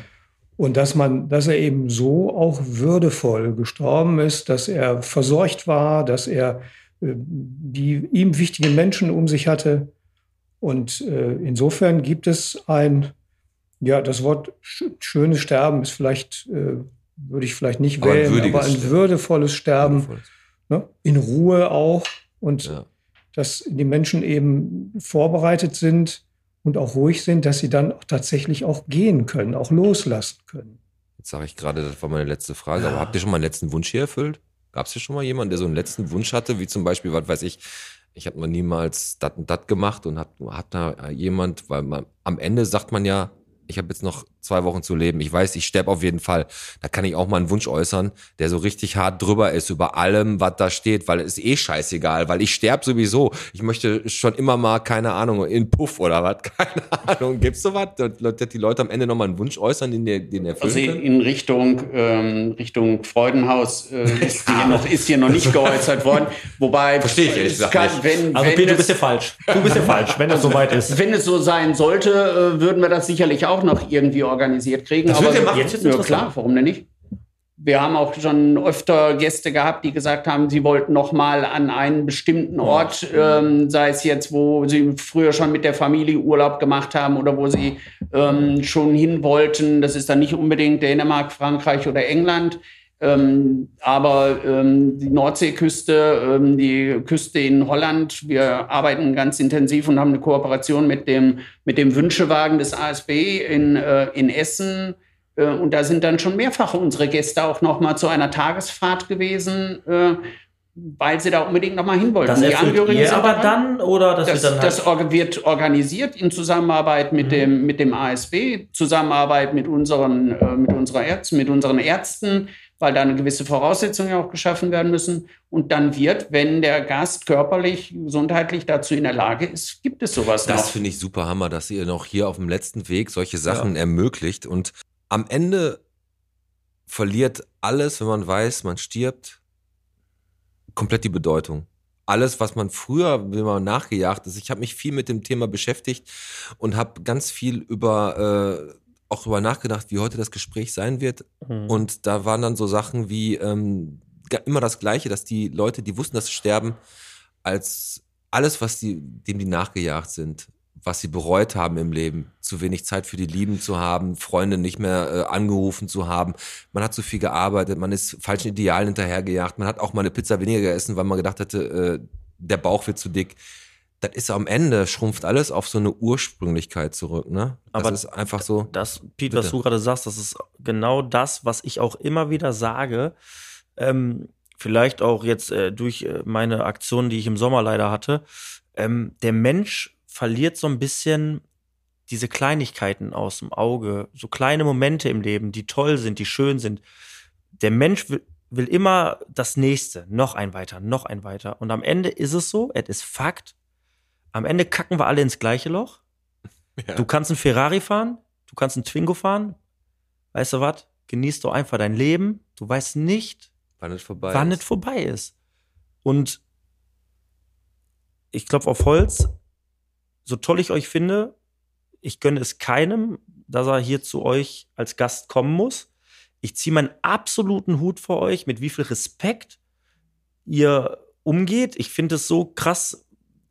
Und dass man, dass er eben so auch würdevoll gestorben ist, dass er versorgt war, dass er äh, die ihm wichtigen Menschen um sich hatte. Und äh, insofern gibt es ein, ja, das Wort sch schönes Sterben ist vielleicht, äh, würde ich vielleicht nicht Aber ein wählen, würdiges aber ein Sterben. würdevolles Sterben, ne? in Ruhe auch. Und Ja. dass die Menschen eben vorbereitet sind und auch ruhig sind, dass sie dann auch tatsächlich auch gehen können, auch loslassen können. Jetzt sage ich gerade, das war meine letzte Frage, aber habt ihr schon mal einen letzten Wunsch hier erfüllt? Gab es hier schon mal jemanden, der so einen letzten Wunsch hatte, wie zum Beispiel, was weiß ich, ich habe noch niemals dat und dat gemacht und hat, hat da jemand, weil man am Ende sagt man ja, ich habe jetzt noch zwei Wochen zu leben. Ich weiß, ich sterbe auf jeden Fall. Da kann ich auch mal einen Wunsch äußern, der so richtig hart drüber ist über allem, was da steht, weil es ist eh scheißegal, weil ich sterbe sowieso. Ich möchte schon immer mal, keine Ahnung, in Puff oder was, keine Ahnung. Gibt's sowas, dass die Leute am Ende noch mal einen Wunsch äußern, den der, den erfüllen Also können? in Richtung, ähm, Richtung Freudenhaus äh, ist, hier noch, ist hier noch nicht geäußert worden. Wobei, Verstehe ich es gesagt kann, nicht. wenn, Also wenn Peter, du es- bist ja falsch. Du bist ja falsch, wenn das soweit ist. Wenn es so sein sollte, äh, würden wir das sicherlich auch noch irgendwie organisiert kriegen. Das würdet ihr machen? Jetzt wird's ja, klar, warum denn nicht? Wir haben auch schon öfter Gäste gehabt, die gesagt haben, sie wollten noch mal an einen bestimmten Ort, ähm, sei es jetzt, wo sie früher schon mit der Familie Urlaub gemacht haben oder wo sie ähm, schon hin wollten. Das ist dann nicht unbedingt Dänemark, Frankreich oder England. Ähm, aber ähm, die Nordseeküste, ähm, die Küste in Holland, wir arbeiten ganz intensiv und haben eine Kooperation mit dem, mit dem Wünschewagen des ASB in, äh, in Essen. Äh, und da sind dann schon mehrfach unsere Gäste auch noch mal zu einer Tagesfahrt gewesen, äh, weil sie da unbedingt noch mal hin wollten. Das erfüllt ihr sind aber dann oder das, Das, wird dann halt das orga- wird organisiert in Zusammenarbeit mit, dem, mit dem ASB, Zusammenarbeit mit unseren, äh, mit, unserer Ärzten, mit unseren Ärzten, weil da eine gewisse Voraussetzungen ja auch geschaffen werden müssen. Und dann wird, wenn der Gast körperlich, gesundheitlich dazu in der Lage ist, gibt es sowas Das finde ich super Hammer, dass ihr noch hier auf dem letzten Weg solche Sachen ermöglicht. Und am Ende verliert alles, wenn man weiß, man stirbt, komplett die Bedeutung. Alles, was man früher, wenn man nachgejagt ist, ich habe mich viel mit dem Thema beschäftigt und habe ganz viel über äh, auch darüber nachgedacht, wie heute das Gespräch sein wird. Mhm. Und da waren dann so Sachen wie ähm, immer das Gleiche, dass die Leute, die wussten, dass sie sterben, als alles, was die, dem die nachgejagt sind, was sie bereut haben im Leben, zu wenig Zeit für die Lieben zu haben, Freunde nicht mehr äh, angerufen zu haben, man hat zu viel gearbeitet, man ist falschen Idealen hinterhergejagt, man hat auch mal eine Pizza weniger gegessen, weil man gedacht hatte, äh, der Bauch wird zu dick. Das ist am Ende, schrumpft alles auf so eine Ursprünglichkeit zurück, ne? Das Aber ist einfach so. Das, Pete, was du gerade sagst, das ist genau das, was ich auch immer wieder sage. Ähm, vielleicht auch jetzt äh, durch äh, meine Aktion, die ich im Sommer leider hatte. Ähm, der Mensch verliert so ein bisschen diese Kleinigkeiten aus dem Auge, so kleine Momente im Leben, die toll sind, die schön sind. Der Mensch will, will immer das Nächste, noch ein weiter, noch ein weiter. Und am Ende ist es so, es ist Fakt. Am Ende kacken wir alle ins gleiche Loch. Ja. Du kannst einen Ferrari fahren, du kannst einen Twingo fahren. Weißt du was? Genieß doch einfach dein Leben. Du weißt nicht, Wann es vorbei wann ist. es vorbei ist. Und ich klopfe auf Holz. So toll ich euch finde, ich gönne es keinem, dass er hier zu euch als Gast kommen muss. Ich ziehe meinen absoluten Hut vor euch, mit wie viel Respekt ihr umgeht. Ich finde es so krass,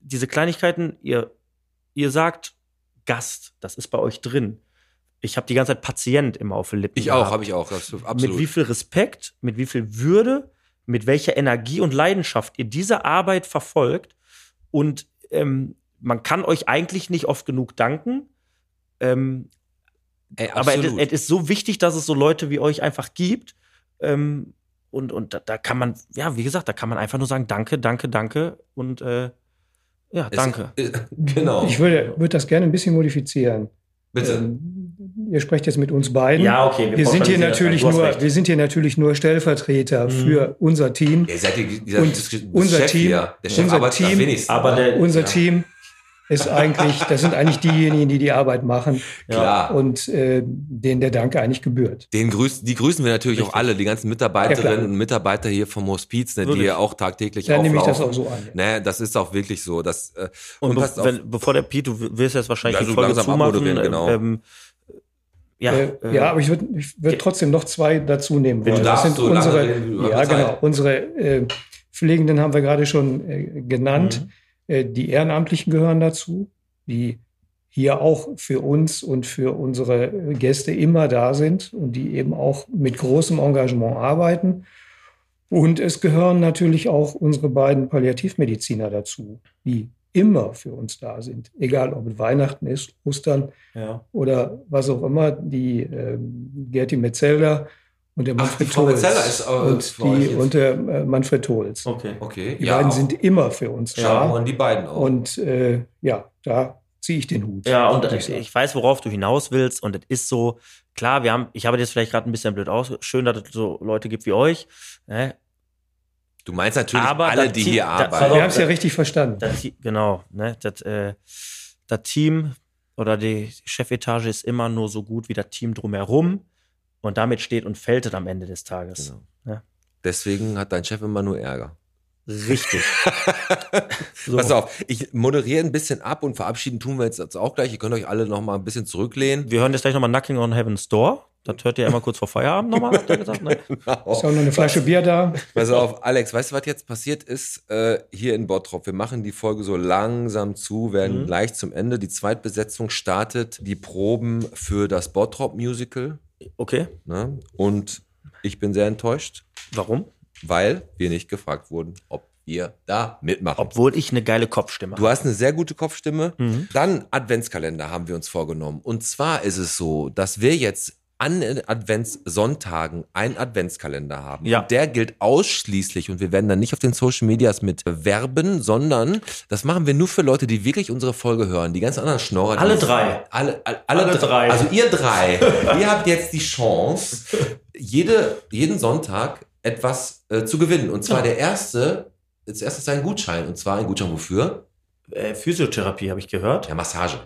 diese Kleinigkeiten, ihr, ihr sagt Gast, das ist bei euch drin. Ich habe die ganze Zeit Patient immer auf den Lippen. Ich auch, habe ich auch. Absolut. mit wie viel Respekt, mit wie viel Würde, mit welcher Energie und Leidenschaft ihr diese Arbeit verfolgt. Und ähm, man kann euch eigentlich nicht oft genug danken. Ähm, Ey, aber es, es ist so wichtig, dass es so Leute wie euch einfach gibt. Ähm, und und da, da kann man, ja, wie gesagt, da kann man einfach nur sagen, danke, danke, danke. Und äh, ja, Es- danke. äh, genau. Ich würde, würde das gerne ein bisschen modifizieren. Bitte. Ähm, ihr sprecht jetzt mit uns beiden. Ja, okay, wir Wir sind hier natürlich nur, recht. wir sind hier natürlich nur Stellvertreter Mhm. für unser Team. Ihr seid die, ihr seid Und unser Chef Team- hier. Der Chef unser Team- wenigsten. Aber der, Unser ja. Team ist eigentlich, das sind eigentlich diejenigen, die die Arbeit machen Klar. und äh, denen der Dank eigentlich gebührt. Den grüßen, die grüßen wir natürlich auch alle, die ganzen Ja, Mitarbeiterinnen klar. und Mitarbeiter hier vom Hospiz, ne, die ja auch tagtäglich Dann nehme ich das auflaufen. auch so an. Ja. Ne, das ist auch wirklich so. Das, äh, Und, und be passt auf, wenn, bevor der Pete, du wirst jetzt wahrscheinlich Ja, die so Folge langsam zumachen. abmoderieren, genau. Ähm, ja, äh, äh, ja, aber ich würde ich würd trotzdem noch zwei dazu nehmen wollen. das sind unsere, ja, genau, unsere äh, Pflegenden haben wir gerade schon äh, genannt. Mhm. Äh, die Ehrenamtlichen gehören dazu, die hier auch für uns und für unsere Gäste immer da sind und die eben auch mit großem Engagement arbeiten. Und es gehören natürlich auch unsere beiden Palliativmediziner dazu, die immer für uns da sind, egal ob es Weihnachten ist, Ostern ja. oder was auch immer, die ähm, Gerti Metzelder und der Ach, Manfred die Frau Tholz. Ist, äh, und, die, und der äh, Manfred Tholz. Okay. okay, Die ja, beiden auch. sind immer für uns da. an die beiden auch. Und äh, ja, da ziehe ich den Hut. Ja, und ich ich weiß, worauf du hinaus willst. Und es ist so, klar, wir haben, ich habe das vielleicht gerade ein bisschen blöd aus. Schön, dass es so Leute gibt wie euch. Ne? du meinst natürlich Aber alle, die hier da- arbeiten. Wir haben es ja richtig verstanden. Das, genau, ne? Das, äh, das Team oder die Chefetage ist immer nur so gut wie das Team drumherum. Und damit steht und fällt es am Ende des Tages. Genau. Ja. Deswegen hat dein Chef immer nur Ärger. Richtig. So. Pass auf, ich moderiere ein bisschen ab und verabschieden tun wir jetzt auch gleich. Ihr könnt euch alle noch mal ein bisschen zurücklehnen. Wir hören jetzt gleich nochmal Knocking on Heaven's Door. Das hört ihr immer kurz vor Feierabend nochmal, hat der gesagt. Ne? Ist auch noch eine Flasche Bier da. Pass auf, Alex, weißt du, was jetzt passiert ist äh, hier in Bottrop? Wir machen die Folge so langsam zu, werden Mhm. gleich zum Ende. Die Zweitbesetzung startet die Proben für das Bottrop-Musical. Okay. Ne? Und ich bin sehr enttäuscht, Warum? weil wir nicht gefragt wurden, ob wir da mitmachen. Obwohl ich eine geile Kopfstimme Du hast eine sehr gute Kopfstimme. Mhm. Dann Adventskalender haben wir uns vorgenommen. Und zwar ist es so, dass wir jetzt an Adventssonntagen einen Adventskalender haben. Ja. Und der gilt ausschließlich, und wir werden dann nicht auf den Social Medias mit werben, sondern das machen wir nur für Leute, die wirklich unsere Folge hören. Die ganz anderen Schnorrer. Alle drei. Alle, alle, alle, Alle drei. Also ihr drei. ihr habt jetzt die Chance, jede, jeden Sonntag etwas äh, zu gewinnen. Und zwar der erste, als erstes ist ein Gutschein. Und zwar ein Gutschein wofür? Äh, Physiotherapie habe ich gehört. Ja, Massage.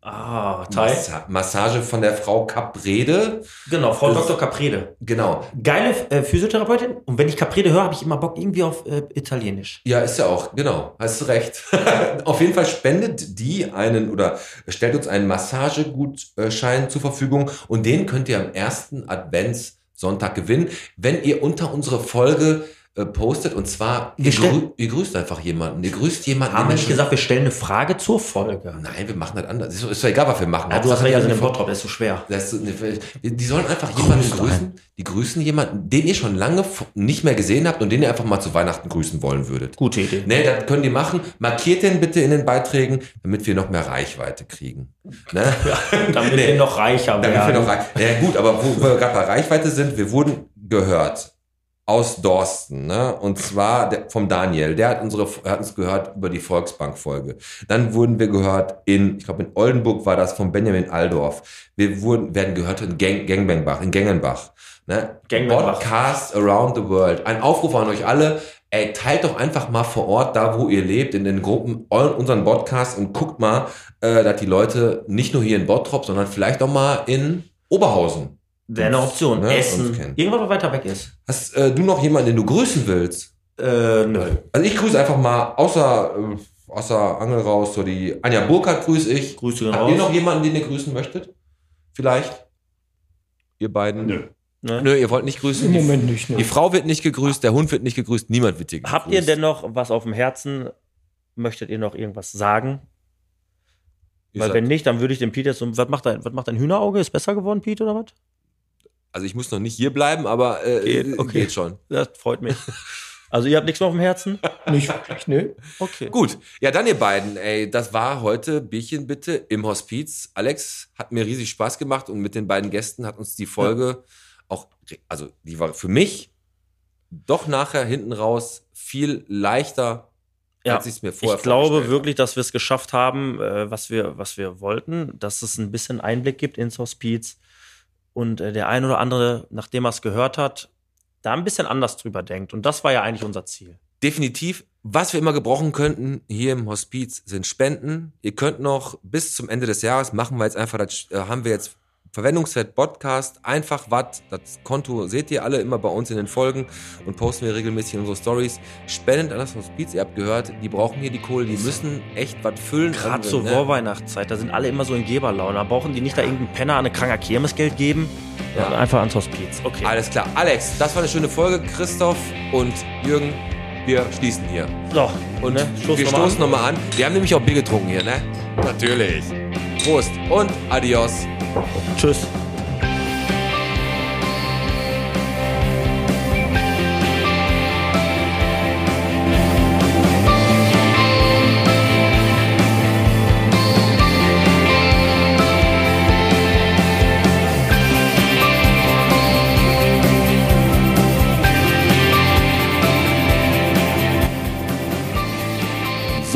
Ah, Thai. Massa Massage von der Frau Caprede. Genau, Frau Das- Dr. Caprede. Genau. Geile äh, Physiotherapeutin. Und wenn ich Caprede höre, habe ich immer Bock irgendwie auf äh, Italienisch. Ja, ist ja auch, genau, hast du recht. auf jeden Fall spendet die einen oder stellt uns einen Massagegutschein zur Verfügung und den könnt ihr am ersten Adventssonntag gewinnen, wenn ihr unter unsere Folge äh, postet und zwar, ihr, grü ihr grüßt einfach jemanden. Ihr grüßt jemanden. Haben wir nicht gesagt, wir stellen eine Frage zur Folge? Nein, wir machen das anders. Ist, doch- ist doch egal, was wir machen. Ja, du hast recht, also den Bottrop, das ist so schwer. Ist die sollen einfach jemanden Grüßt grüßen. Die grüßen jemanden, den ihr schon lange nicht mehr gesehen habt und den ihr einfach mal zu Weihnachten grüßen wollen würdet. Gute Idee. Ne, das können die machen. Markiert den bitte in den Beiträgen, damit wir noch mehr Reichweite kriegen. Ne? Damit Nee. wir noch reicher Damit wir werden. noch reich ja, gut, aber wo wir gerade bei Reichweite sind, wir wurden gehört aus Dorsten, ne? Und zwar der, vom Daniel. Der hat unsere, er hat uns gehört über die Volksbank-Folge. Dann wurden wir gehört in, ich glaube in Oldenburg war das von Benjamin Aldorf. Wir wurden, werden gehört in Gang, Gangbangbach, in Gengenbach. Ne? Gangbangbach. Podcast around the world. Ein Aufruf an euch alle. Ey, teilt doch einfach mal vor Ort, da wo ihr lebt, in den Gruppen, unseren Podcast und guckt mal, äh, dass die Leute nicht nur hier in Bottrop, sondern vielleicht auch mal in Oberhausen. Wäre eine Option. Ne, Essen. Irgendwas, was weiter weg ist. Hast äh, du noch jemanden, den du grüßen willst? Äh, nö. Also ich grüße einfach mal, außer, äh, außer Angel raus, so die Anja Burkhardt grüße ich. Grüße Habt ihr noch jemanden, den ihr grüßen möchtet? Vielleicht? Ihr beiden? Nö. Ne? Nö, ihr wollt nicht grüßen. Im Die- Moment nicht. Die Ne? Frau wird nicht gegrüßt, der Hund wird nicht gegrüßt, niemand wird hier gegrüßt. Habt ihr denn noch was auf dem Herzen? Möchtet ihr noch irgendwas sagen? Weil wenn nicht, dann würde ich dem Pete jetzt so, was macht dein, was macht dein Hühnerauge? Ist besser geworden, Pete, oder was? Also ich muss noch nicht hier bleiben, aber äh, Geht, okay. geht schon. Das freut mich. Also ihr habt nichts mehr auf dem Herzen? Nicht wirklich, ne? Okay. Gut, ja dann ihr beiden, ey, das war heute Bierchen bitte im Hospiz. Alex hat mir riesig Spaß gemacht und mit den beiden Gästen hat uns die Folge auch, also die war für mich doch nachher hinten raus viel leichter, Ja, als ich es mir vorher ich glaube wirklich, dass wir es geschafft haben, äh, was, wir, was wir wollten, dass es ein bisschen Einblick gibt ins Hospiz und äh, der ein oder andere, nachdem er es gehört hat, da ein bisschen anders drüber denkt. Und das war ja eigentlich unser Ziel. definitiv. Was wir immer gebrauchen könnten hier im Hospiz sind Spenden. Ihr könnt noch bis zum Ende des Jahres machen wir jetzt einfach, das äh, haben wir jetzt Verwendungswert Podcast, einfach was, das Konto seht ihr alle immer bei uns in den Folgen und posten wir regelmäßig in unsere Stories. Spendend an das Hospiz, ihr habt gehört, die brauchen hier die Kohle, die müssen echt was füllen. Gerade zur ne? Vorweihnachtszeit, da sind alle immer so in Geberlaune. Da brauchen die nicht da irgendeinen Penner an eine kranker Kirmes Geld geben. Ja. Ja. Einfach ans Hospiz. Okay. Alles klar. Alex, das war eine schöne Folge. Christoph und Jürgen, wir schließen hier. So, Und ne, Stoß wir stoßen nochmal an. Wir haben nämlich auch Bier getrunken hier, ne? Natürlich. Prost und adios. Tschüss.